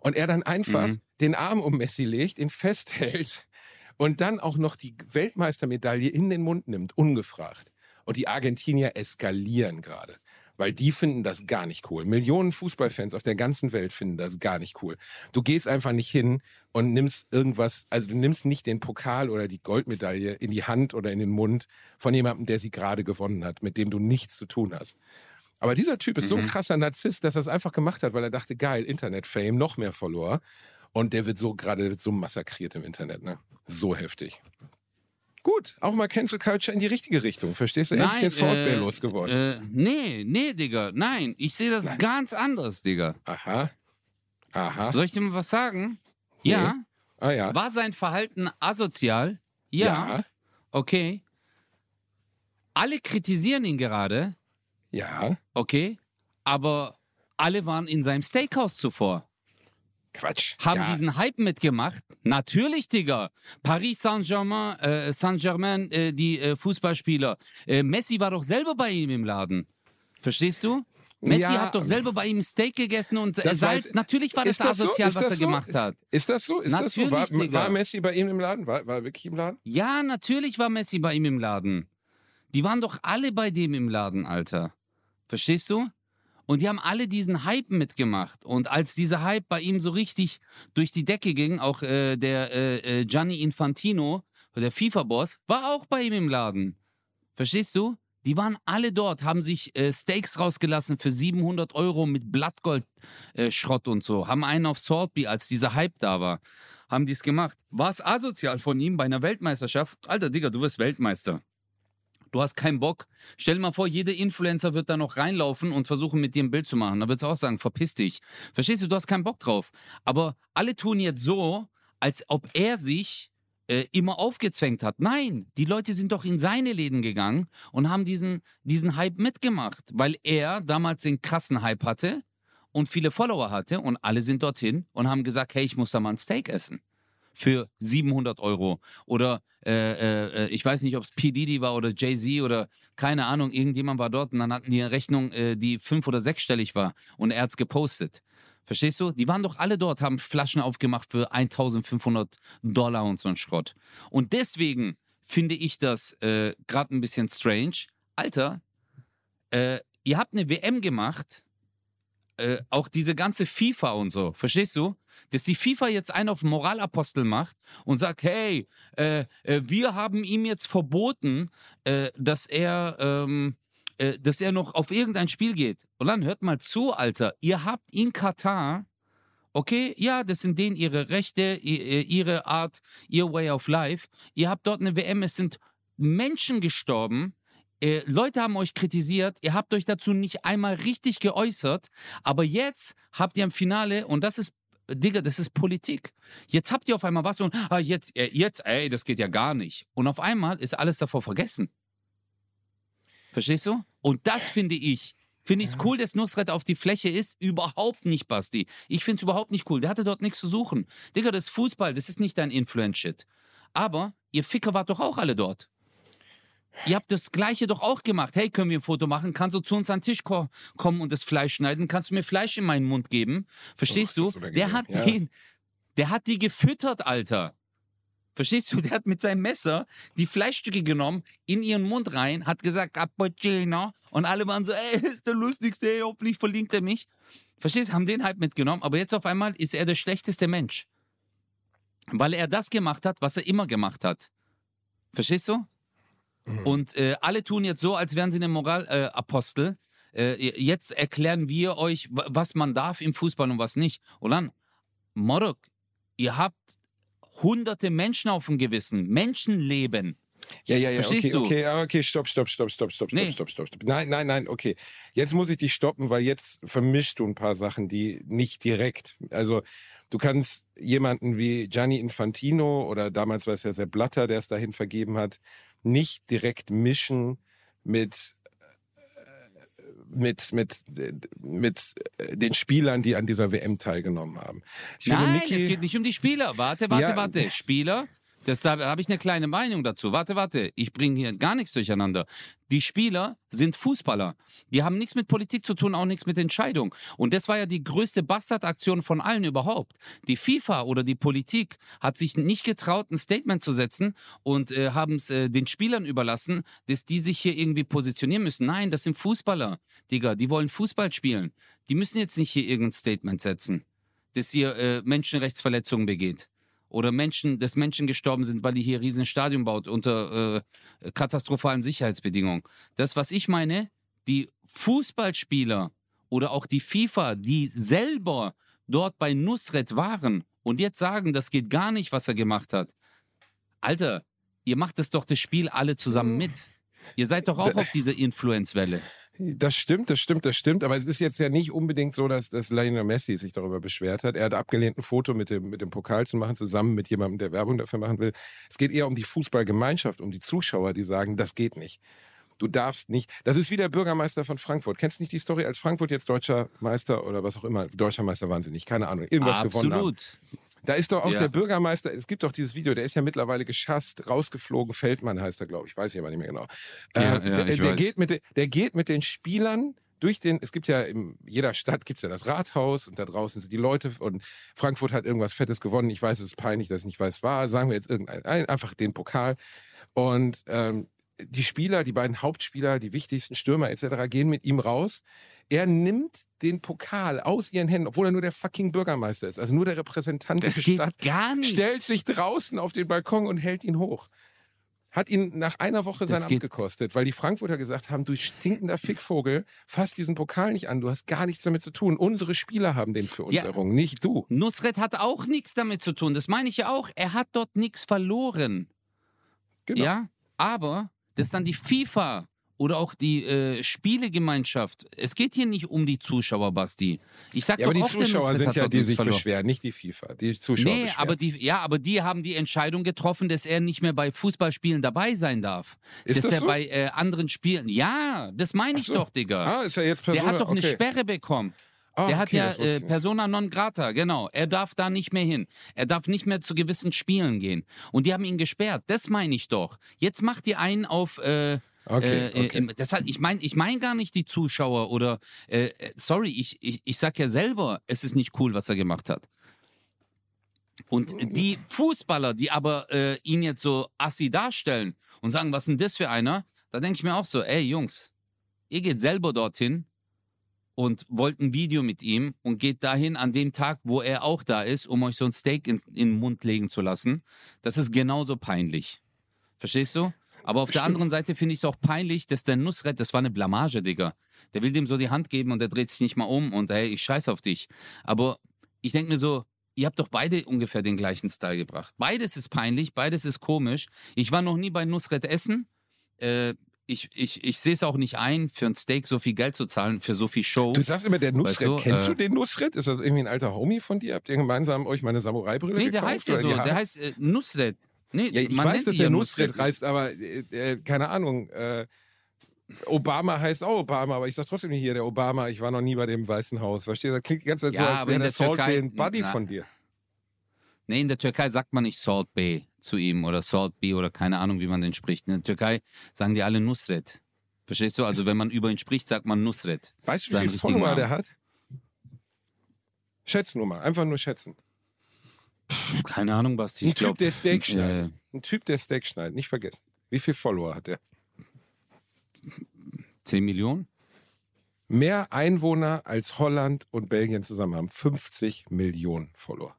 Und er dann einfach Mhm. den Arm um Messi legt, ihn festhält und dann auch noch die Weltmeistermedaille in den Mund nimmt, ungefragt. Und die Argentinier eskalieren gerade. Weil die finden das gar nicht cool. Millionen Fußballfans auf der ganzen Welt finden das gar nicht cool. Du gehst einfach nicht hin und nimmst irgendwas, also du nimmst nicht den Pokal oder die Goldmedaille in die Hand oder in den Mund von jemandem, der sie gerade gewonnen hat, mit dem du nichts zu tun hast. Aber dieser Typ ist so ein Mhm. krasser Narzisst, dass er es einfach gemacht hat, weil er dachte, geil, Internet-Fame, noch mehr Follower. Und der wird so gerade so massakriert im Internet, ne? So heftig. Gut, auch mal Cancel Culture in die richtige Richtung. Verstehst du? Endlich den Salt Bay losgeworden. Äh, nee, nee, Digga. Nein, ich sehe das ganz anders, Digga. Aha. Aha. Soll ich dir mal was sagen? Nee. Ja. Ah ja. War sein Verhalten asozial? Ja. Ja. Okay. Alle kritisieren ihn gerade, Ja. okay, aber alle waren in seinem Steakhouse zuvor. Quatsch. Haben ja. diesen Hype mitgemacht? Natürlich, Digga. Paris Saint-Germain, äh, Saint-Germain, äh, die äh, Fußballspieler. Äh, Messi war doch selber bei ihm im Laden. Verstehst du? Messi Ja. hat doch selber bei ihm Steak gegessen und Das Salz. weiß- Natürlich war das, das so? asozial, Ist was das er so? gemacht hat. Ist das so? Ist das so? War, Natürlich, war Messi bei ihm im Laden? War, war er wirklich im Laden? Ja, natürlich war Messi bei ihm im Laden. Die waren doch alle bei dem im Laden, Alter. Verstehst du? Und die haben alle diesen Hype mitgemacht. Und als dieser Hype bei ihm so richtig durch die Decke ging, auch äh, der äh, äh, Gianni Infantino, der FIFA-Boss, war auch bei ihm im Laden. Verstehst du? Die waren alle dort, haben sich äh, Steaks rausgelassen für 700 Euro mit Blattgold-Schrott äh, und so. Haben einen auf Saltby, als dieser Hype da war. Haben die es gemacht. War es asozial von ihm bei einer Weltmeisterschaft? Alter, Digga, du wirst Weltmeister. Du hast keinen Bock. Stell dir mal vor, jeder Influencer wird da noch reinlaufen und versuchen, mit dir ein Bild zu machen. Da wird es auch sagen, verpiss dich. Verstehst du, du hast keinen Bock drauf. Aber alle tun jetzt so, als ob er sich äh, immer aufgezwängt hat. Nein, die Leute sind doch in seine Läden gegangen und haben diesen, diesen Hype mitgemacht, weil er damals den krassen Hype hatte und viele Follower hatte und alle sind dorthin und haben gesagt, hey, ich muss da mal ein Steak essen. Für 700 Euro. Oder äh, äh, ich weiß nicht, ob es P. Diddy war oder Jay-Z oder keine Ahnung, irgendjemand war dort und dann hatten die eine Rechnung, äh, die fünf- oder sechsstellig war und er hat es gepostet. Verstehst du? Die waren doch alle dort, haben Flaschen aufgemacht für 1500 Dollar und so ein Schrott. Und deswegen finde ich das äh, gerade ein bisschen strange. Alter, äh, ihr habt eine WM gemacht, äh, auch diese ganze FIFA und so, verstehst du? Dass die FIFA jetzt einen auf Moralapostel macht und sagt, hey, äh, äh, wir haben ihm jetzt verboten, äh, dass er, ähm, äh, dass er noch auf irgendein Spiel geht. Und dann hört mal zu, Alter, ihr habt in Katar, okay, ja, das sind denen ihre Rechte, ihre Art, ihr Way of Life. Ihr habt dort eine WM, es sind Menschen gestorben, äh, Leute haben euch kritisiert, ihr habt euch dazu nicht einmal richtig geäußert, aber jetzt habt ihr im Finale, und das ist, Digga, das ist Politik. Jetzt habt ihr auf einmal was und, ah, jetzt, äh, jetzt, ey, das geht ja gar nicht. Und auf einmal ist alles davor vergessen. Verstehst du? Und das finde ich, Finde ich es cool, dass Nusret auf die Fläche ist? Überhaupt nicht, Basti. Ich finde es überhaupt nicht cool. Der hatte dort nichts zu suchen. Digga, das ist Fußball, das ist nicht dein Influence-Shit. Aber ihr Ficker wart doch auch alle dort. Ihr habt das Gleiche doch auch gemacht. Hey, können wir ein Foto machen? Kannst du zu uns an den Tisch ko kommen und das Fleisch schneiden? Kannst du mir Fleisch in meinen Mund geben? Verstehst oh, du? Der hat, ja. den, der hat die gefüttert, Alter. Verstehst du? Der hat mit seinem Messer die Fleischstücke genommen, in ihren Mund rein, hat gesagt, Cappuccino. Und alle waren so, ey, ist der lustigste, ey, hoffentlich verlinkt er mich. Verstehst du? Haben den halt mitgenommen, aber jetzt auf einmal ist er der schlechteste Mensch. Weil er das gemacht hat, was er immer gemacht hat. Verstehst du? Mhm. Und äh, alle tun jetzt so, als wären sie eine Moralapostel. Äh, äh, jetzt erklären wir euch, was man darf im Fußball und was nicht. Und dann, Morok, ihr habt hunderte Menschen auf dem Gewissen, Menschenleben. Ja, ja, ja, Verstehst okay, okay, okay, stopp, stopp, stopp, stopp, stopp, nee. stopp, stopp, stopp. Nein, nein, nein, okay. Jetzt muss ich dich stoppen, weil jetzt vermischst du ein paar Sachen, die nicht direkt, also du kannst jemanden wie Gianni Infantino oder damals war es ja Sepp Blatter, der es dahin vergeben hat, nicht direkt mischen mit mit, mit, mit den Spielern, die an dieser WM teilgenommen haben. Ich Nein, Niki, es geht nicht um die Spieler. Warte, warte, ja, warte. Spieler Deshalb habe ich eine kleine Meinung dazu. Warte, warte, ich bringe hier gar nichts durcheinander. Die Spieler sind Fußballer. Die haben nichts mit Politik zu tun, auch nichts mit Entscheidung. Und das war ja die größte Bastardaktion von allen überhaupt. Die FIFA oder die Politik hat sich nicht getraut, ein Statement zu setzen und äh, haben es äh, den Spielern überlassen, dass die sich hier irgendwie positionieren müssen. Nein, das sind Fußballer, Digga. Die wollen Fußball spielen. Die müssen jetzt nicht hier irgendein Statement setzen, dass hier äh, Menschenrechtsverletzungen begeht oder Menschen, dass Menschen gestorben sind, weil die hier riesen Stadion baut unter äh, katastrophalen Sicherheitsbedingungen. Das, was ich meine, die Fußballspieler oder auch die FIFA, die selber dort bei Nusret waren und jetzt sagen, das geht gar nicht, was er gemacht hat. Alter, ihr macht das doch das Spiel alle zusammen mit. Ihr seid doch auch auf dieser Influence-Welle. Das stimmt, das stimmt, das stimmt. Aber es ist jetzt ja nicht unbedingt so, dass, dass Lionel Messi sich darüber beschwert hat. Er hat abgelehnt, ein Foto mit dem, mit dem Pokal zu machen, zusammen mit jemandem, der Werbung dafür machen will. Es geht eher um die Fußballgemeinschaft, um die Zuschauer, die sagen, das geht nicht. Du darfst nicht. Das ist wie der Bürgermeister von Frankfurt. Kennst du nicht die Story, als Frankfurt jetzt deutscher Meister oder was auch immer? Deutscher Meister nicht, keine Ahnung. Irgendwas Absolut. gewonnen haben. Da ist doch auch ja. der Bürgermeister, es gibt doch dieses Video, der ist ja mittlerweile geschasst, rausgeflogen, Feldmann heißt er, glaube ich, weiß ich aber nicht mehr genau. Ja, äh, ja, der, der geht mit, der geht mit den Spielern durch den, es gibt ja in jeder Stadt gibt's ja das Rathaus und da draußen sind die Leute und Frankfurt hat irgendwas Fettes gewonnen. Ich weiß, es ist peinlich, dass ich nicht weiß, war. Sagen wir jetzt irgendein, einfach den Pokal. Und ähm, die Spieler, die beiden Hauptspieler, die wichtigsten Stürmer etc. gehen mit ihm raus. Er nimmt den Pokal aus ihren Händen, obwohl er nur der fucking Bürgermeister ist, also nur der Repräsentant das der geht Stadt. Gar nicht. Stellt sich draußen auf den Balkon und hält ihn hoch. Hat ihn nach einer Woche sein Amt gekostet, weil die Frankfurter gesagt haben, du stinkender Fickvogel, fass diesen Pokal nicht an, du hast gar nichts damit zu tun. Unsere Spieler haben den für uns ja. errungen, nicht du. Nusret hat auch nichts damit zu tun, das meine ich ja auch. Er hat dort nichts verloren. Genau. Ja, aber dass dann die FIFA oder auch die äh, Spielegemeinschaft. Es geht hier nicht um die Zuschauer, Basti. Ich sag ja, aber die oft, Zuschauer sind ja die, die sich verloren. beschweren, nicht die FIFA. Die Zuschauer nee, aber die, ja, aber die haben die Entscheidung getroffen, dass er nicht mehr bei Fußballspielen dabei sein darf. Ist dass das er so? bei äh, anderen Spielen. Ja, das meine ich so. doch, Digga. Ah, ist ja jetzt Person, Der hat doch okay. eine Sperre bekommen. Ah, der hat okay, ja das wusste äh. Persona non grata, genau. Er darf da nicht mehr hin. Er darf nicht mehr zu gewissen Spielen gehen. Und die haben ihn gesperrt. Das meine ich doch. Jetzt macht ihr einen auf. Äh, Okay, äh, okay. im- das hat, ich meine ich mein gar nicht die Zuschauer oder. Äh, äh, sorry, ich, ich, ich sag ja selber, es ist nicht cool, was er gemacht hat. Und die Fußballer, die aber äh, ihn jetzt so assi darstellen und sagen, was ist denn das für einer? Da denke ich mir auch so, ey Jungs, ihr geht selber dorthin und wollt ein Video mit ihm und geht dahin an dem Tag, wo er auch da ist, um euch so ein Steak in, in den Mund legen zu lassen. Das ist genauso peinlich. Verstehst du? Aber auf der Stimmt. anderen Seite finde ich es auch peinlich, dass der Nusret, das war eine Blamage, Digga. Der will dem so die Hand geben und der dreht sich nicht mal um und hey, ich scheiß auf dich. Aber ich denke mir so, ihr habt doch beide ungefähr den gleichen Style gebracht. Beides ist peinlich, beides ist komisch. Ich war noch nie bei Nusret essen. Äh, ich ich, ich sehe es auch nicht ein, für ein Steak so viel Geld zu zahlen, für so viel Show. Du sagst immer, der Nusret. du, Kennst äh, du den Nusret? Ist das irgendwie ein alter Homie von dir? Habt ihr gemeinsam euch meine Samurai-Brille nee, gekauft? der heißt ja so, der heißt äh, Nusret. Nee, Ja, ich weiß, dass der Nusret heißt, aber äh, äh, keine Ahnung. Äh, Obama heißt auch Obama, aber ich sag trotzdem nicht hier, der Obama, ich war noch nie bei dem Weißen Haus. Verstehst du? Das klingt die ganze Zeit Ja, so, als wäre der der Salt Bay ein Buddy na. von dir. Nee, in der Türkei sagt man nicht Salt Bay zu ihm oder Salt Bay oder keine Ahnung, wie man den spricht. In der Türkei sagen die alle Nusret. Verstehst du? Also wenn man über ihn spricht, sagt man Nusret. Weißt du, wie richtigen Follower der hat? Schätzen nur mal, einfach nur schätzen. Pff, Keine Ahnung, Basti. Ein Typ, glaub, der Steak äh, schneidet. Ein Typ, der Steak schneidet, nicht vergessen. Wie viele Follower hat er? 10 Millionen? Mehr Einwohner als Holland und Belgien zusammen haben. 50 Millionen Follower.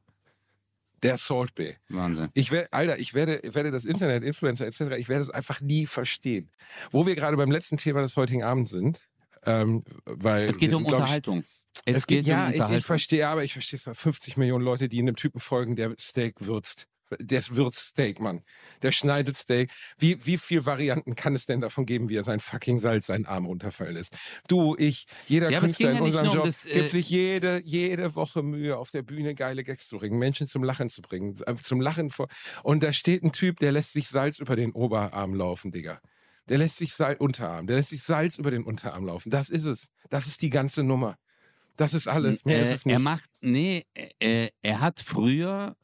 Der Salt Bay. Wahnsinn. Ich werde, Alter, ich werde, ich werde das Internet, Influencer etc., ich werde es einfach nie verstehen. Wo wir gerade beim letzten Thema des heutigen Abends sind, ähm, weil Es geht um sind, glaub ich, Unterhaltung. Es, geht, ja, um ich, ich Unterhaltung. verstehe, aber ich verstehe es. 50 Millionen Leute, die einem Typen folgen, der Steak würzt. Der würzt Steak, Mann. Der schneidet Steak. Wie, wie viel Varianten kann es denn davon geben, wie er sein fucking Salz seinen Arm runterfallen lässt? Du, ich, jeder Ja, Künstler in ja unserem nur um Job das, äh, gibt sich jede, jede Woche Mühe, auf der Bühne geile Gags zu bringen, Menschen zum Lachen zu bringen, äh, zum Lachen vor. Und da steht ein Typ, der lässt sich Salz über den Oberarm laufen, Digga. Der lässt sich Salz, Unterarm, der lässt sich Salz über den Unterarm laufen. Das ist es. Das ist die ganze Nummer. Das ist alles. Mehr äh, ist es nicht. Er macht, nee, äh, er hat früher,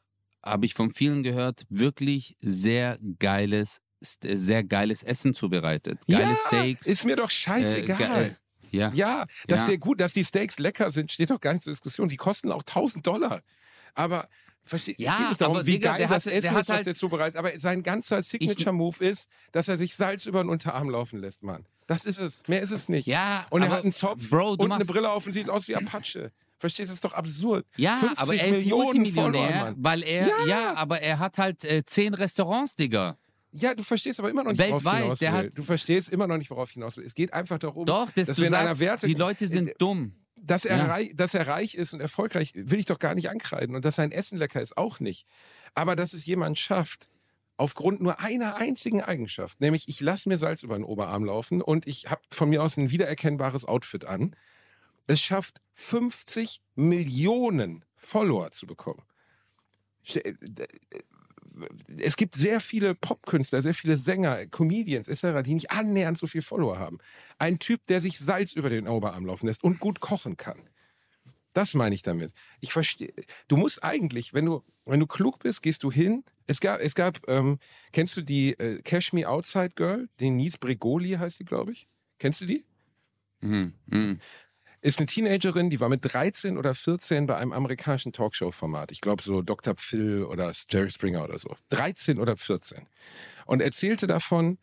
habe ich von vielen gehört, wirklich sehr geiles, st- sehr geiles Essen zubereitet. Geile ja, Steaks. Ist mir doch äh, scheißegal. ge- äh, ja. ja, dass Ja. der gut, dass die Steaks lecker sind, steht doch gar nicht zur Diskussion. Die kosten auch 1000 Dollar. Aber verstehe, Ja, es geht nicht darum, aber wie Digga, geil das hat- Essen ist, was halt- der zubereitet. Aber sein ganzer Signature-Move ist, dass er sich Salz über den Unterarm laufen lässt, Mann. Das ist es. Mehr ist es nicht. Ja, und er hat einen Zopf Bro, und eine machst- Brille auf und sieht aus wie Apache. Verstehst du, das ist doch absurd. Ja, 50 aber er ist Millionen Multimillionär, weil er, Ja. ja. aber er hat halt äh, zehn Restaurants, Digga. Ja, du verstehst aber immer noch nicht, worauf ich Weltweit, hinaus der will. hat- Du verstehst immer noch nicht, worauf ich hinaus will. Es geht einfach darum, Doch, dass dass du wir in einer sagst, Werte... die Leute sind dumm. Dass er, Ja. reich, dass er reich ist und erfolgreich, will ich doch gar nicht ankreiden. Und dass sein Essen lecker ist, auch nicht. Aber dass es jemand schafft, aufgrund nur einer einzigen Eigenschaft, nämlich ich lasse mir Salz über den Oberarm laufen und ich habe von mir aus ein wiedererkennbares Outfit an, es schafft 50 Millionen Follower zu bekommen. Ste- äh, Es gibt sehr viele Popkünstler, sehr viele Sänger, Comedians etc., die nicht annähernd so viel Follower haben. Ein Typ, der sich Salz über den Oberarm laufen lässt und gut kochen kann. Das meine ich damit. Ich verstehe. Du musst eigentlich, wenn du, wenn du klug bist, gehst du hin. Es gab, es gab, ähm, kennst du die äh, Cash Me Outside Girl? Denise Bregoli heißt die, glaube ich. Kennst du die? Mhm. Mhm. Ist eine Teenagerin, die war mit 13 oder 14 bei einem amerikanischen Talkshow-Format. Ich glaube so Dr. Phil oder Jerry Springer oder so. 13 oder 14. Und erzählte davon,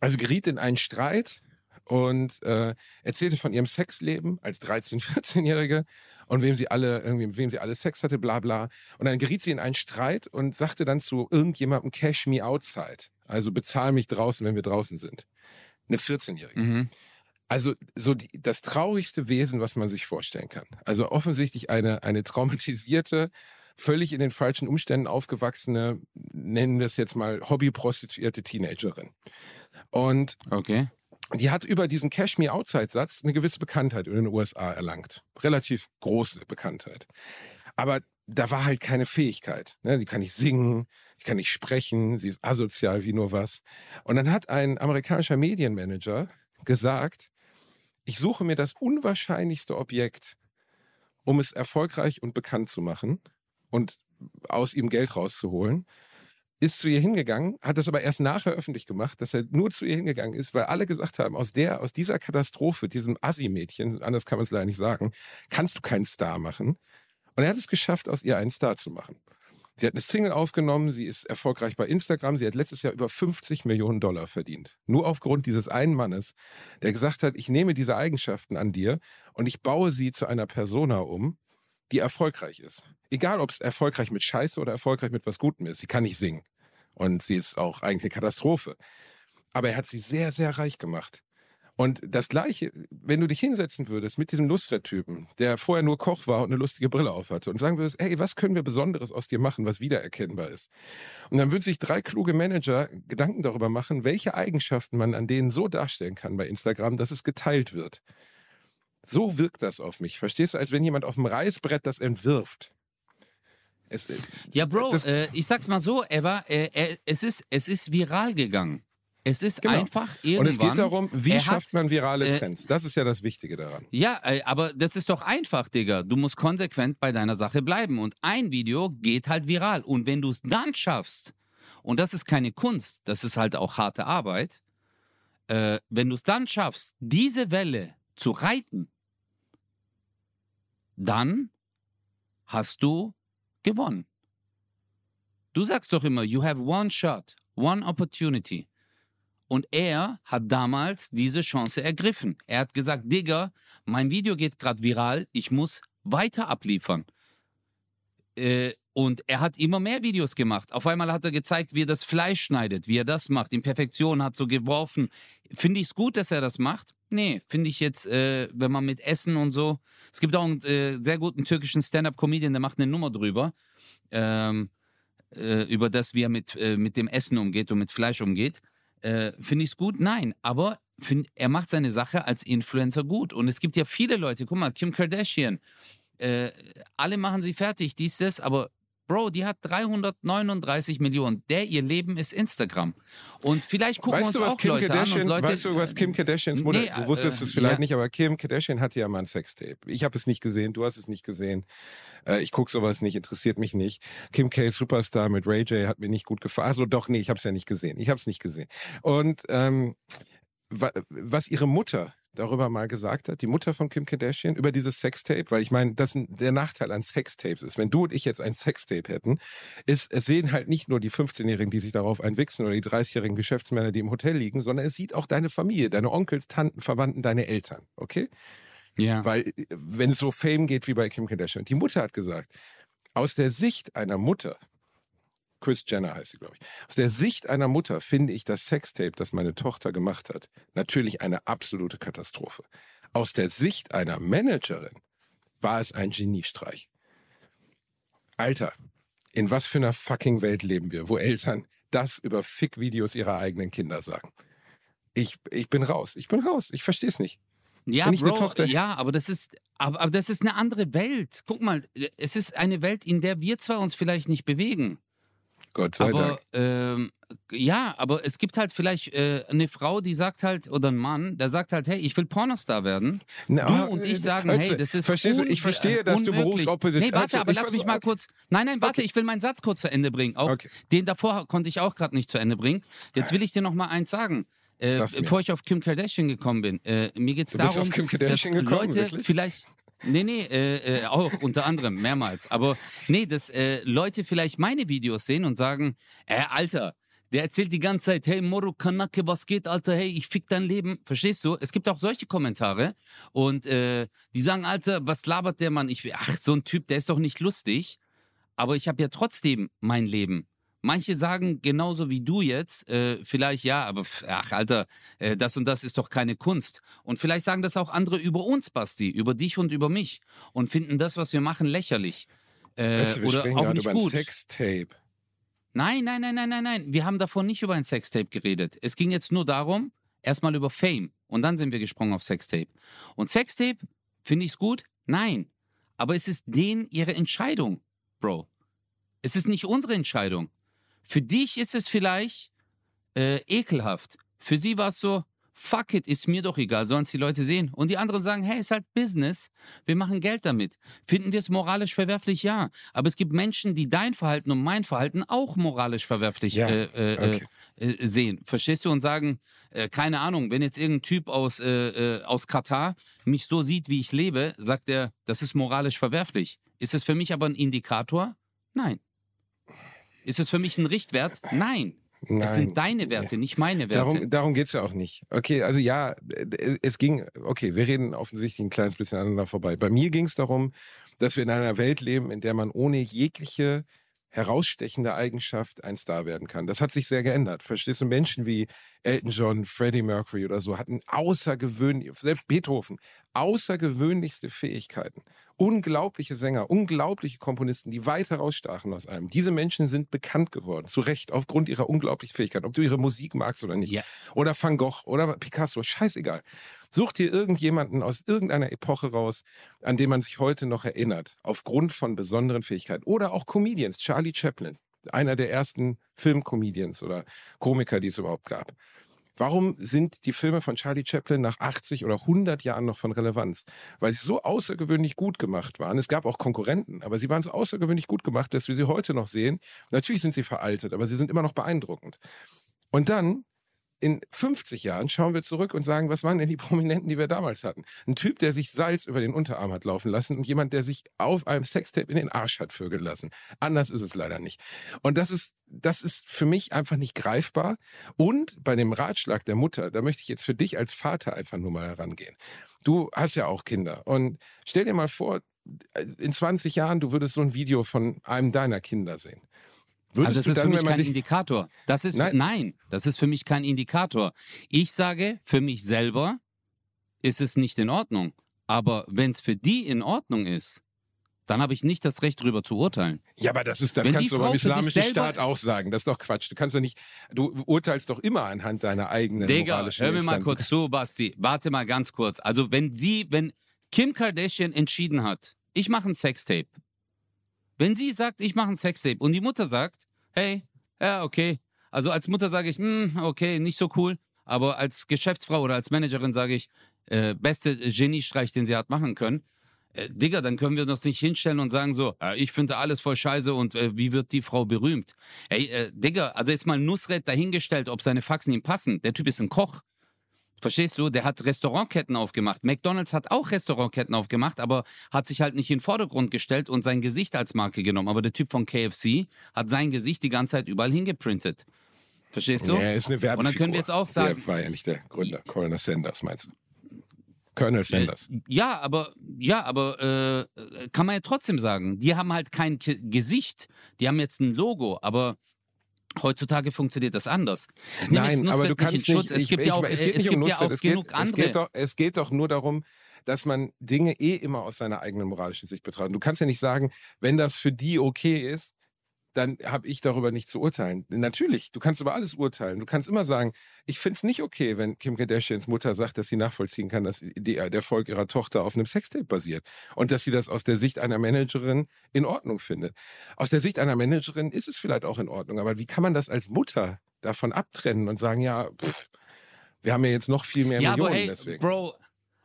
also geriet in einen Streit und äh, erzählte von ihrem Sexleben als 13-, 14-Jährige und wem sie alle, irgendwie, wem sie alle Sex hatte, bla bla. Und dann geriet sie in einen Streit und sagte dann zu irgendjemandem, cash me outside. Also bezahl mich draußen, wenn wir draußen sind. Eine 14-Jährige. Mhm. Also so die, das traurigste Wesen, was man sich vorstellen kann. Also offensichtlich eine, eine traumatisierte, völlig in den falschen Umständen aufgewachsene, nennen wir es jetzt mal Hobbyprostituierte Teenagerin. Und Okay. die hat über diesen Cash Me Outside-Satz eine gewisse Bekanntheit in den USA erlangt. Relativ große Bekanntheit. Aber da war halt keine Fähigkeit. Ne? Die kann nicht singen, die kann nicht sprechen, sie ist asozial wie nur was. Und dann hat ein amerikanischer Medienmanager gesagt, ich suche mir das unwahrscheinlichste Objekt um es erfolgreich und bekannt zu machen und aus ihm Geld rauszuholen ist zu ihr hingegangen, hat das aber erst nachher öffentlich gemacht, dass er nur zu ihr hingegangen ist, weil alle gesagt haben, aus der, aus dieser Katastrophe, diesem Assi-Mädchen, anders kann man es leider nicht sagen, kannst du keinen Star machen. Und er hat es geschafft, aus ihr einen Star zu machen. Sie hat eine Single aufgenommen, sie ist erfolgreich bei Instagram, sie hat letztes Jahr über 50 Millionen Dollar verdient. Nur aufgrund dieses einen Mannes, der gesagt hat, ich nehme diese Eigenschaften an dir und ich baue sie zu einer Persona um, die erfolgreich ist. Egal, ob es erfolgreich mit Scheiße oder erfolgreich mit was Gutem ist. Sie kann nicht singen. Und sie ist auch eigentlich eine Katastrophe. Aber er hat sie sehr, sehr reich gemacht. Und das Gleiche, wenn du dich hinsetzen würdest mit diesem Nusret-Typen, der vorher nur Koch war und eine lustige Brille aufhatte und sagen würdest, hey, was können wir Besonderes aus dir machen, was wiedererkennbar ist? Und dann würden sich drei kluge Manager Gedanken darüber machen, welche Eigenschaften man an denen so darstellen kann bei Instagram, dass es geteilt wird. So wirkt das auf mich. Verstehst du, als wenn jemand auf dem Reißbrett das entwirft. Es, äh, ja, Bro, äh, ich sag's mal so, Eva, äh, äh, es, ist, es ist viral gegangen. Es ist genau. einfach irgendwann. Und es geht darum, wie schafft hat, man virale äh, Trends? das ist ja das Wichtige daran. Ja, äh, aber das ist doch einfach, Digga. Du musst konsequent bei deiner Sache bleiben. Und ein Video geht halt viral. Und wenn du es dann schaffst, und das ist keine Kunst, das ist halt auch harte Arbeit, wenn du es dann schaffst, diese Welle zu reiten, dann hast du gewonnen. Du sagst doch immer, you have one shot, one opportunity. Und er hat damals diese Chance ergriffen. Er hat gesagt, Digga, mein Video geht gerade viral, ich muss weiter abliefern. Äh, und er hat immer mehr Videos gemacht. Auf einmal hat er gezeigt, wie er das Fleisch schneidet, wie er das macht, in Perfektion, hat so geworfen. Finde ich es gut, dass er das macht? Nee, finde ich jetzt, äh, wenn man mit Essen und so. Es gibt auch einen äh, sehr guten türkischen Stand-up-Comedian, der macht eine Nummer drüber. Ähm, äh, über das, wie er mit, äh, mit dem Essen umgeht und mit Fleisch umgeht. Äh, finde ich es gut? Nein. Aber find, er macht seine Sache als Influencer gut. Und es gibt ja viele Leute, guck mal, Kim Kardashian. Äh, alle machen sie fertig, dies, das, aber Bro, die hat 339 Millionen. Der ihr Leben ist Instagram. Und vielleicht gucken weißt wir uns auch Kim Leute Kardashian, an. Leute, weißt du, was Kim Kardashians Mutter, nee, du wusstest äh, es vielleicht ja. nicht, aber Kim Kardashian hatte ja mal ein Sextape. Ich habe es nicht gesehen, du hast es nicht gesehen. Äh, ich gucke sowas nicht, interessiert mich nicht. Kim K. Superstar mit Ray J hat mir nicht gut gefallen. Also doch, nee, ich habe es ja nicht gesehen. Ich habe es nicht gesehen. Und ähm, was ihre Mutter darüber mal gesagt hat, die Mutter von Kim Kardashian, über dieses Sextape, weil ich meine, das der Nachteil an Sextapes ist. Wenn du und ich jetzt ein Sextape hätten, ist, es sehen halt nicht nur die 15-Jährigen, die sich darauf einwichsen oder die 30-jährigen Geschäftsmänner, die im Hotel liegen, sondern es sieht auch deine Familie, deine Onkels, Tanten, Verwandten, deine Eltern, okay? Ja. Weil, wenn es so Fame geht wie bei Kim Kardashian. Die Mutter hat gesagt, aus der Sicht einer Mutter, Chris Jenner heißt sie, glaube ich. Aus der Sicht einer Mutter finde ich das Sextape, das meine Tochter gemacht hat, natürlich eine absolute Katastrophe. Aus der Sicht einer Managerin war es ein Geniestreich. Alter, in was für einer fucking Welt leben wir, wo Eltern das über Fick-Videos ihrer eigenen Kinder sagen? Ich, ich bin raus. Ich bin raus. Ich verstehe es nicht. Ja, Bro, ja, aber das ist, aber, aber das ist eine andere Welt. Guck mal, es ist eine Welt, in der wir zwar uns vielleicht nicht bewegen, Gott sei aber, Dank. Ähm, ja, aber es gibt halt vielleicht äh, eine Frau, die sagt halt, oder ein Mann, der sagt halt, hey, ich will Pornostar werden. Na, du und ich äh, sagen, Ötze, hey, das ist Verstehst du, ich verstehe, dass unmöglich. du berufsopposition... Nee, warte, aber lass mich mal kurz... Nein, nein, warte, okay. ich will meinen Satz kurz zu Ende bringen. Auch okay. Den davor konnte ich auch gerade nicht zu Ende bringen. Jetzt will ich dir noch mal eins sagen. Äh, bevor ich auf Kim Kardashian gekommen bin. Äh, mir geht es darum, dass gekommen, Leute wirklich? vielleicht Nee, nee, äh, äh, auch unter anderem, mehrmals. Aber nee, dass äh, Leute vielleicht meine Videos sehen und sagen, äh, Alter, der erzählt die ganze Zeit, hey Moro Kanake, was geht, Alter, hey, ich fick dein Leben. Verstehst du? Es gibt auch solche Kommentare und äh, die sagen, Alter, was labert der Mann? Ich, ach, so ein Typ, der ist doch nicht lustig. Aber ich habe ja trotzdem mein Leben. Manche sagen genauso wie du jetzt, äh, vielleicht ja, aber ach Alter, äh, das und das ist doch keine Kunst. Und vielleicht sagen das auch andere über uns, Basti, über dich und über mich und finden das, was wir machen, lächerlich. Äh, wir oder auch nicht über gut. Ein Sextape. Nein, nein, nein, nein, nein, nein. Wir haben davon nicht über ein Sextape geredet. Es ging jetzt nur darum, erstmal über Fame und dann sind wir gesprungen auf Sextape. Und Sextape, finde ich es gut? Nein. Aber es ist denen ihre Entscheidung, Bro. Es ist nicht unsere Entscheidung. Für dich ist es vielleicht äh, ekelhaft. Für sie war es so, fuck it, ist mir doch egal, sollen es die Leute sehen. Und die anderen sagen, hey, ist halt Business, wir machen Geld damit. Finden wir es moralisch verwerflich? Ja. Aber es gibt Menschen, die dein Verhalten und mein Verhalten auch moralisch verwerflich Ja, äh, äh, okay. äh, äh, sehen. Verstehst du? Und sagen, äh, keine Ahnung, wenn jetzt irgendein Typ aus, äh, äh, aus Katar mich so sieht, wie ich lebe, sagt er, das ist moralisch verwerflich. Ist es für mich aber ein Indikator? Nein. Ist es für mich ein Richtwert? Nein. Nein. Das sind deine Werte, nicht meine Werte. Darum, darum geht's ja auch nicht. Okay, also ja, es ging, okay, wir reden offensichtlich ein kleines bisschen aneinander vorbei. Bei mir ging es darum, dass wir in einer Welt leben, in der man ohne jegliche herausstechende Eigenschaft ein Star werden kann. Das hat sich sehr geändert. Verstehst du, Menschen wie Elton John, Freddie Mercury oder so hatten außergewöhnlich, selbst Beethoven, außergewöhnlichste Fähigkeiten. Unglaubliche Sänger, unglaubliche Komponisten, die weit herausstachen aus allem. Diese Menschen sind bekannt geworden, zu Recht, aufgrund ihrer unglaublichen Fähigkeit. Ob du ihre Musik magst oder nicht. Ja. Oder Van Gogh oder Picasso, scheißegal. Such dir irgendjemanden aus irgendeiner Epoche raus, an den man sich heute noch erinnert, aufgrund von besonderen Fähigkeiten. Oder auch Comedians, Charlie Chaplin, einer der ersten Filmcomedians oder Komiker, die es überhaupt gab. Warum sind die Filme von Charlie Chaplin nach 80 oder 100 Jahren noch von Relevanz? Weil sie so außergewöhnlich gut gemacht waren. Es gab auch Konkurrenten, aber sie waren so außergewöhnlich gut gemacht, dass wir sie heute noch sehen. Natürlich sind sie veraltet, aber sie sind immer noch beeindruckend. Und dann in 50 Jahren schauen wir zurück und sagen, was waren denn die *laughs* Prominenten, die wir damals hatten? Ein Typ, der sich Salz über den Unterarm hat laufen lassen und jemand, der sich auf einem Sextape in den Arsch hat vögeln lassen. Anders ist es leider nicht. Und das ist, das ist für mich einfach nicht greifbar. Und bei dem Ratschlag der Mutter, da möchte ich jetzt für dich als Vater einfach nur mal herangehen. Du hast ja auch Kinder. Und stell dir mal vor, in 20 Jahren, du würdest so ein Video von einem deiner Kinder sehen. Würdest Also das ist für dann, mich wenn man kein Indikator. Das ist Nein. nein. das ist für mich kein Indikator. Ich sage, für mich selber ist es nicht in Ordnung. Aber wenn es für die in Ordnung ist, dann habe ich nicht das Recht, darüber zu urteilen. Ja, aber das ist, das Wenn kannst du beim für islamischen Staat auch sagen. Das ist doch Quatsch. Du kannst doch nicht, du urteilst doch immer anhand deiner eigenen Digga, moralischen hör mir mal Instanzen. kurz zu, Basti. Warte mal ganz kurz. Also wenn sie, wenn Kim Kardashian entschieden hat, ich mache ein Sextape. Wenn sie sagt, ich mache ein Sextape und die Mutter sagt, hey, ja, okay. Also als Mutter sage ich, hm, okay, nicht so cool. Aber als Geschäftsfrau oder als Managerin sage ich, äh, beste Geniestreich, den sie hat machen können. Äh, Digga, dann können wir uns nicht hinstellen und sagen so, äh, ich finde alles voll scheiße und äh, wie wird die Frau berühmt? Ey, äh, Digga, also jetzt mal Nusret dahingestellt, ob seine Faxen ihm passen. Der Typ ist ein Koch. Verstehst du? Der hat Restaurantketten aufgemacht. McDonalds hat auch Restaurantketten aufgemacht, aber hat sich halt nicht in den Vordergrund gestellt und sein Gesicht als Marke genommen. Aber der Typ von KFC hat sein Gesicht die ganze Zeit überall hingeprintet. Verstehst du? Ja, er ist eine Werbefigur. Und dann können wir jetzt auch sagen, Der war ja nicht der Gründer. Colonel Sanders, meinst du? Colonel Sanders. Äh, ja, aber ja, aber äh, kann man ja trotzdem sagen, die haben halt kein Ke Gesicht, die haben jetzt ein Logo, aber heutzutage funktioniert das anders. Jetzt Nein, aber du kannst nicht. Es gibt ich, ja auch, es äh, geht es um gibt ja auch es geht, genug es andere. geht, doch, es geht doch nur darum, dass man Dinge eh immer aus seiner eigenen moralischen Sicht betrachtet. Du kannst ja nicht sagen, wenn das für die okay ist, dann habe ich darüber nicht zu urteilen. Natürlich, du kannst über alles urteilen. Du kannst immer sagen, ich finde es nicht okay, wenn Kim Kardashians Mutter sagt, dass sie nachvollziehen kann, dass die, der Erfolg ihrer Tochter auf einem Sextape basiert. Und dass sie das aus der Sicht einer Managerin in Ordnung findet. Aus der Sicht einer Managerin ist es vielleicht auch in Ordnung, aber wie kann man das als Mutter davon abtrennen und sagen, ja, pff, wir haben ja jetzt noch viel mehr Ja, Millionen aber hey, deswegen. Bro,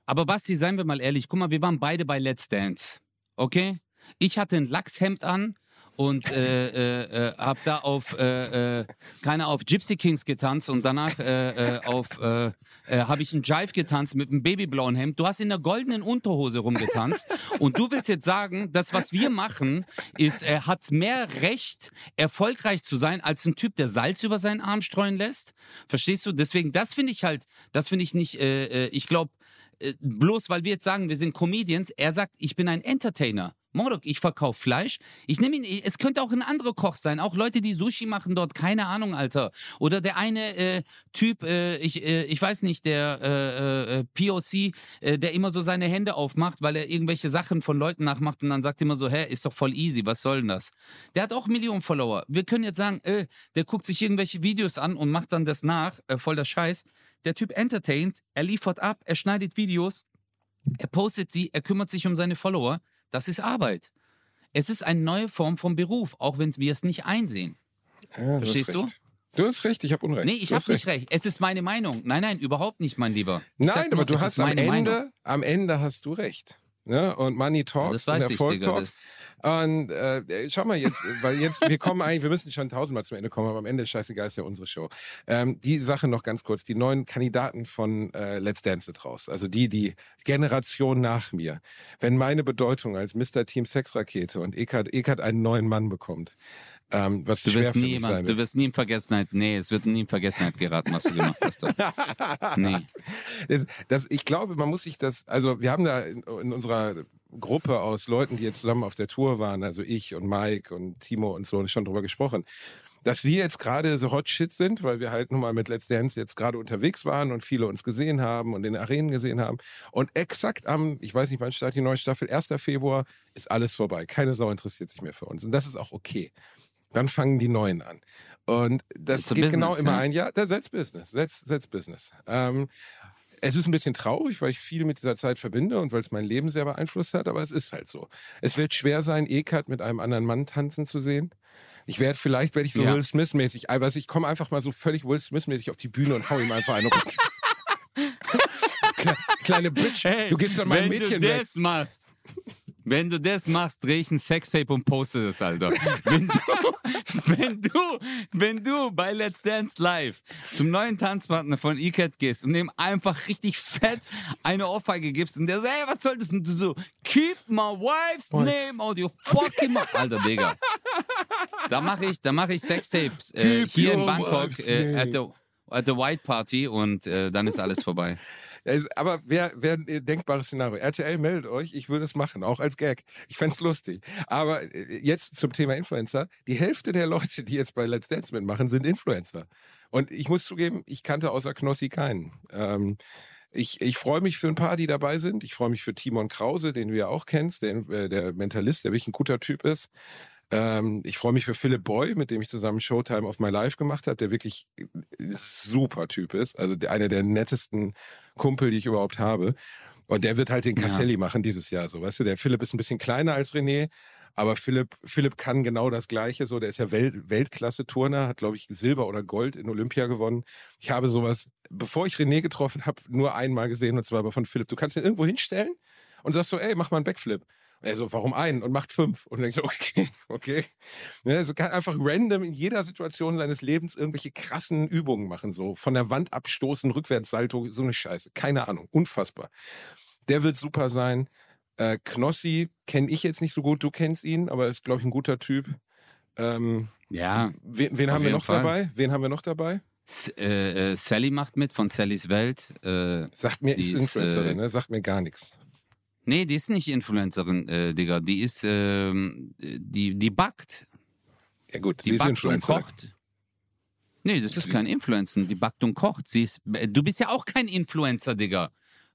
aber Basti, seien wir mal ehrlich, guck mal, wir waren beide bei Let's Dance, okay? Ich hatte ein Lachshemd an und äh, äh, äh, hab da auf, äh, äh, keine auf Gypsy Kings getanzt und danach äh, auf, habe ich einen Jive getanzt mit einem babyblauen Hemd. Du hast in der goldenen Unterhose rumgetanzt und du willst jetzt sagen, das, was wir machen, ist, er hat mehr Recht, erfolgreich zu sein, als ein Typ, der Salz über seinen Arm streuen lässt. Verstehst du? Deswegen, das finde ich halt, das finde ich nicht, ich glaube, bloß weil wir jetzt sagen, wir sind Comedians, er sagt, ich bin ein Entertainer. Mordok, ich verkaufe Fleisch. Ich nehme ihn, es könnte auch ein anderer Koch sein. Auch Leute, die Sushi machen dort, keine Ahnung, Alter. Oder der eine äh, Typ, äh, ich, äh, ich weiß nicht, der äh, äh, POC, äh, der immer so seine Hände aufmacht, weil er irgendwelche Sachen von Leuten nachmacht und dann sagt immer so, hä, ist doch voll easy, was soll denn das? Der hat auch Millionen Follower. Wir können jetzt sagen, der guckt sich irgendwelche Videos an und macht dann das nach, voll der Scheiß. Der Typ entertaint, er liefert ab, er schneidet Videos, er postet sie, er kümmert sich um seine Follower. Das ist Arbeit. Es ist eine neue Form von Beruf, auch wenn wir es nicht einsehen. Ja, du Verstehst du? recht. Du hast recht, ich habe Unrecht. Nee, ich habe nicht recht. Es ist meine Meinung. Nein, nein, überhaupt nicht, mein Lieber. Ich Nein, nur, aber du es hast am Ende, Meinung. am Ende hast du recht. Ne? Und Money Talks weiß und ich, Erfolg Digga, Talks. Und äh, schau mal jetzt, weil jetzt, wir kommen eigentlich, wir müssen schon tausendmal zum Ende kommen, aber am Ende ist scheißegal, ist ja unsere Show. Ähm, die Sache noch ganz kurz, die neuen Kandidaten von äh, Let's Dance sind raus. Also die, die Generation nach mir. Wenn meine Bedeutung als Mr. Team Sexrakete und Eckart, Eckart einen neuen Mann bekommt, ähm, was Du wirst, nie jemand, du wirst nie in Vergessenheit, nee, es wird nie in Vergessenheit geraten, was du gemacht hast. *laughs* Nee. Das, das, ich glaube, man muss sich das, also wir haben da in, in unserer Gruppe aus Leuten, die jetzt zusammen auf der Tour waren, also ich und Mike und Timo und so, schon drüber gesprochen, dass wir jetzt gerade so Hot Shit sind, weil wir halt nun mal mit Let's Dance jetzt gerade unterwegs waren und viele uns gesehen haben und in den Arenen gesehen haben. Und exakt am, ich weiß nicht, wann startet die neue Staffel, 1. Februar, ist alles vorbei. Keine Sau interessiert sich mehr für uns. Und das ist auch okay. Dann fangen die Neuen an. Und das geht genau business, immer ja. ein Jahr. That's Business. That's, that's Business. Ähm, es ist ein bisschen traurig, weil ich viel mit dieser Zeit verbinde und weil es mein Leben sehr beeinflusst hat, aber es ist halt so. Es wird schwer sein, Eckart mit einem anderen Mann tanzen zu sehen. Ich werde, vielleicht werde ich so Ja. Will Smith-mäßig, also ich komme einfach mal so völlig Will Smith-mäßig auf die Bühne und hau ihm einfach eine runter. *laughs* Kle kleine Bitch, du gehst an mein Mädchen du weg. das machst, wenn du das machst, dreh ich ein Sextape und poste das, Alter. *laughs* Wenn du, wenn du, wenn du bei Let's Dance Live zum neuen Tanzpartner von E-Cat gehst und dem einfach richtig fett eine Ohrfeige gibst und der so, ey, was soll das? Und du so, keep my wife's Und- name out your fucking mouth. Alter, Digga. Da mache ich, da mache ich Sextapes äh, hier in Bangkok äh, at, the, at the White Party und äh, dann ist alles vorbei. Aber wer, wer ein äh, denkbares Szenario. RTL meldet euch, ich würde es machen, auch als Gag. Ich fänd's lustig. Aber äh, jetzt zum Thema Influencer. Die Hälfte der Leute, die jetzt bei Let's Dance mitmachen, sind Influencer. Und ich muss zugeben, ich kannte außer Knossi keinen. Ähm, ich, ich freue mich für ein paar, die dabei sind. Ich freue mich für Timon Krause, den du ja auch kennst, der, äh, der Mentalist, der wirklich ein guter Typ ist. Ähm, ich freue mich für Philipp Boy, mit dem ich zusammen Showtime of My Life gemacht habe, der wirklich ein super Typ ist. Also einer der nettesten Kumpel, die ich überhaupt habe. Und der wird halt den Ja. Casselli machen dieses Jahr. So, weißt du, der Philipp ist ein bisschen kleiner als René, aber Philipp, Philipp kann genau das Gleiche. So, der ist ja Welt, Weltklasse-Turner, hat, glaube ich, Silber oder Gold in Olympia gewonnen. Ich habe sowas, bevor ich René getroffen habe, nur einmal gesehen, und zwar aber von Philipp. Du kannst ihn irgendwo hinstellen und sagst so, ey, mach mal einen Backflip. Und er so, warum einen? Und macht fünf. Und denkst so, *laughs* okay, okay. Ne, also kann einfach random in jeder Situation seines Lebens irgendwelche krassen Übungen machen. So von der Wand abstoßen, Rückwärtssalto, so eine Scheiße. Keine Ahnung. Unfassbar. Der wird super sein. Äh, Knossi kenne ich jetzt nicht so gut. Du kennst ihn, aber ist, glaube ich, ein guter Typ. Ähm, Ja, wen wen haben wir noch Fall. dabei? Wen haben wir noch dabei? S äh, äh, Sally macht mit von Sallys Welt. Äh, Sagt mir, ist, Influencerin, äh, ne? Sagt mir gar nichts. Nee, die ist nicht Influencerin, äh, Digga. Die ist, ähm, die, die backt. Ja gut, Die ist backt und Influencerin. kocht. Nee, das ist kein Influencer. Die backt und kocht. Sie ist, äh, du bist ja auch kein Influencer, Digga.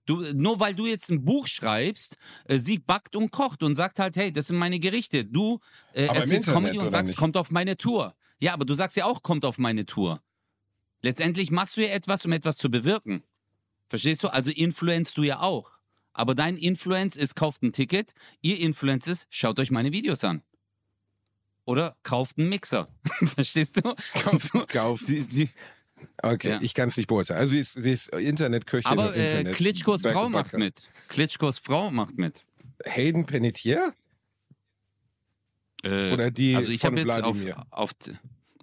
Du, nur weil du jetzt ein Buch schreibst, äh, sie backt und kocht und sagt halt, hey, das sind meine Gerichte. Du äh, Aber erzählst Comedy und sagst, nicht? kommt auf meine Tour. Ja, aber du sagst ja auch, kommt auf meine Tour. Letztendlich machst du ja etwas, um etwas zu bewirken. Verstehst du? Also influenzt du ja auch. Aber dein Influence ist, kauft ein Ticket. Ihr Influence ist, schaut euch meine Videos an. Oder kauft einen Mixer. *laughs* Verstehst du? Kauft, kauft. Sie, sie, Okay, Ja. ich kann es nicht beurteilen. Also sie ist, sie ist Internetköchin aber äh, Internet. Klitschkos Back- Frau macht mit. Klitschkos Frau macht mit. Hayden Panettiere? Äh, Oder die also ich von jetzt auf, auf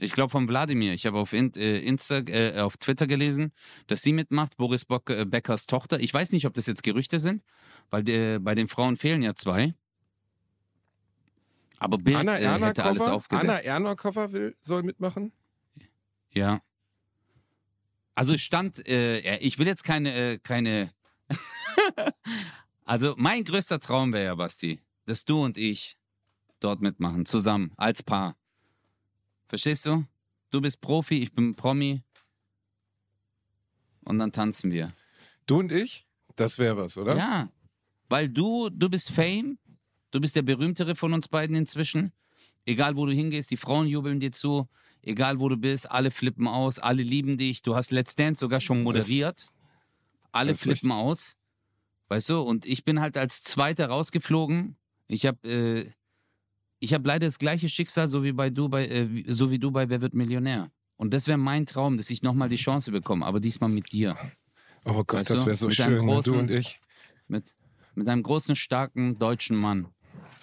ich glaube von Wladimir. Ich habe auf, In, äh, Insta, äh, auf Twitter gelesen, dass sie mitmacht, Boris Bock, äh, Beckers Tochter. Ich weiß nicht, ob das jetzt Gerüchte sind, weil der, bei den Frauen fehlen ja zwei. Aber Bild Anna äh, hätte alles aufgedeckt. Anna Ernakova will, soll mitmachen? Ja. Also stand, äh, ich will jetzt keine, äh, keine. *laughs* also mein größter Traum wäre ja, Basti, dass du und ich dort mitmachen, zusammen, als Paar. Verstehst du? Du bist Profi, ich bin Promi. Und dann tanzen wir. Du und ich? Das wäre was, oder? Ja. Weil du, du bist Fame, du bist der berühmtere von uns beiden inzwischen. Egal wo du hingehst, die Frauen jubeln dir zu. Egal wo du bist, alle flippen aus, alle lieben dich. Du hast Let's Dance sogar schon moderiert. alle flippen aus. Weißt du? Und ich bin halt als Zweiter rausgeflogen. Ich habe äh, ich hab leider das gleiche Schicksal, so wie bei du bei, äh, so wie du bei Wer wird Millionär. Und das wäre mein Traum, dass ich nochmal die Chance bekomme, aber diesmal mit dir. Oh Gott, Weißt das du, wäre so mit schön, ne? du großen- und ich. Mit, mit einem großen, starken deutschen Mann.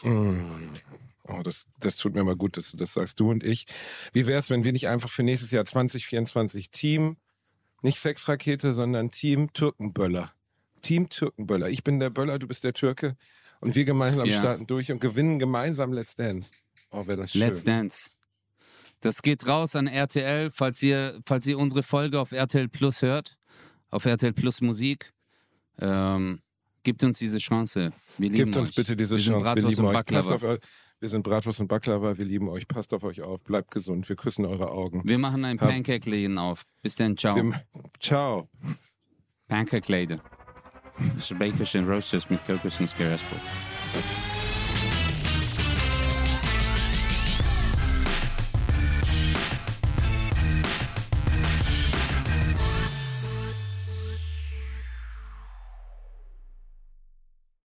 Mm. Oh, das, das tut mir mal gut, dass du das sagst, du und ich. Wie wäre es, wenn wir nicht einfach für nächstes Jahr 2024 Team, nicht Sexrakete, sondern Team Türkenböller. Team Türkenböller. Ich bin der Böller, du bist der Türke. Und wir gemeinsam Ja. starten durch und gewinnen gemeinsam Let's Dance. Oh, wäre das schön. Let's Dance. Das geht raus an RTL, falls ihr, falls ihr unsere Folge auf RTL Plus hört, auf RTL Plus Musik. Ähm, gibt uns diese Chance. Wir lieben Gebt uns euch. bitte diese Wir sind Chance. Wir lieben und euch. Passt auf. Wir sind Bratwurst und Baklava. Wir lieben euch. Passt auf euch auf. Bleibt gesund. Wir küssen eure Augen. Wir machen ein Pancake-Läden auf. Bis dann, ciao. Wir, ciao. Pancake-Läden. Bakers und Roasters mit Kokos und Skeraspo.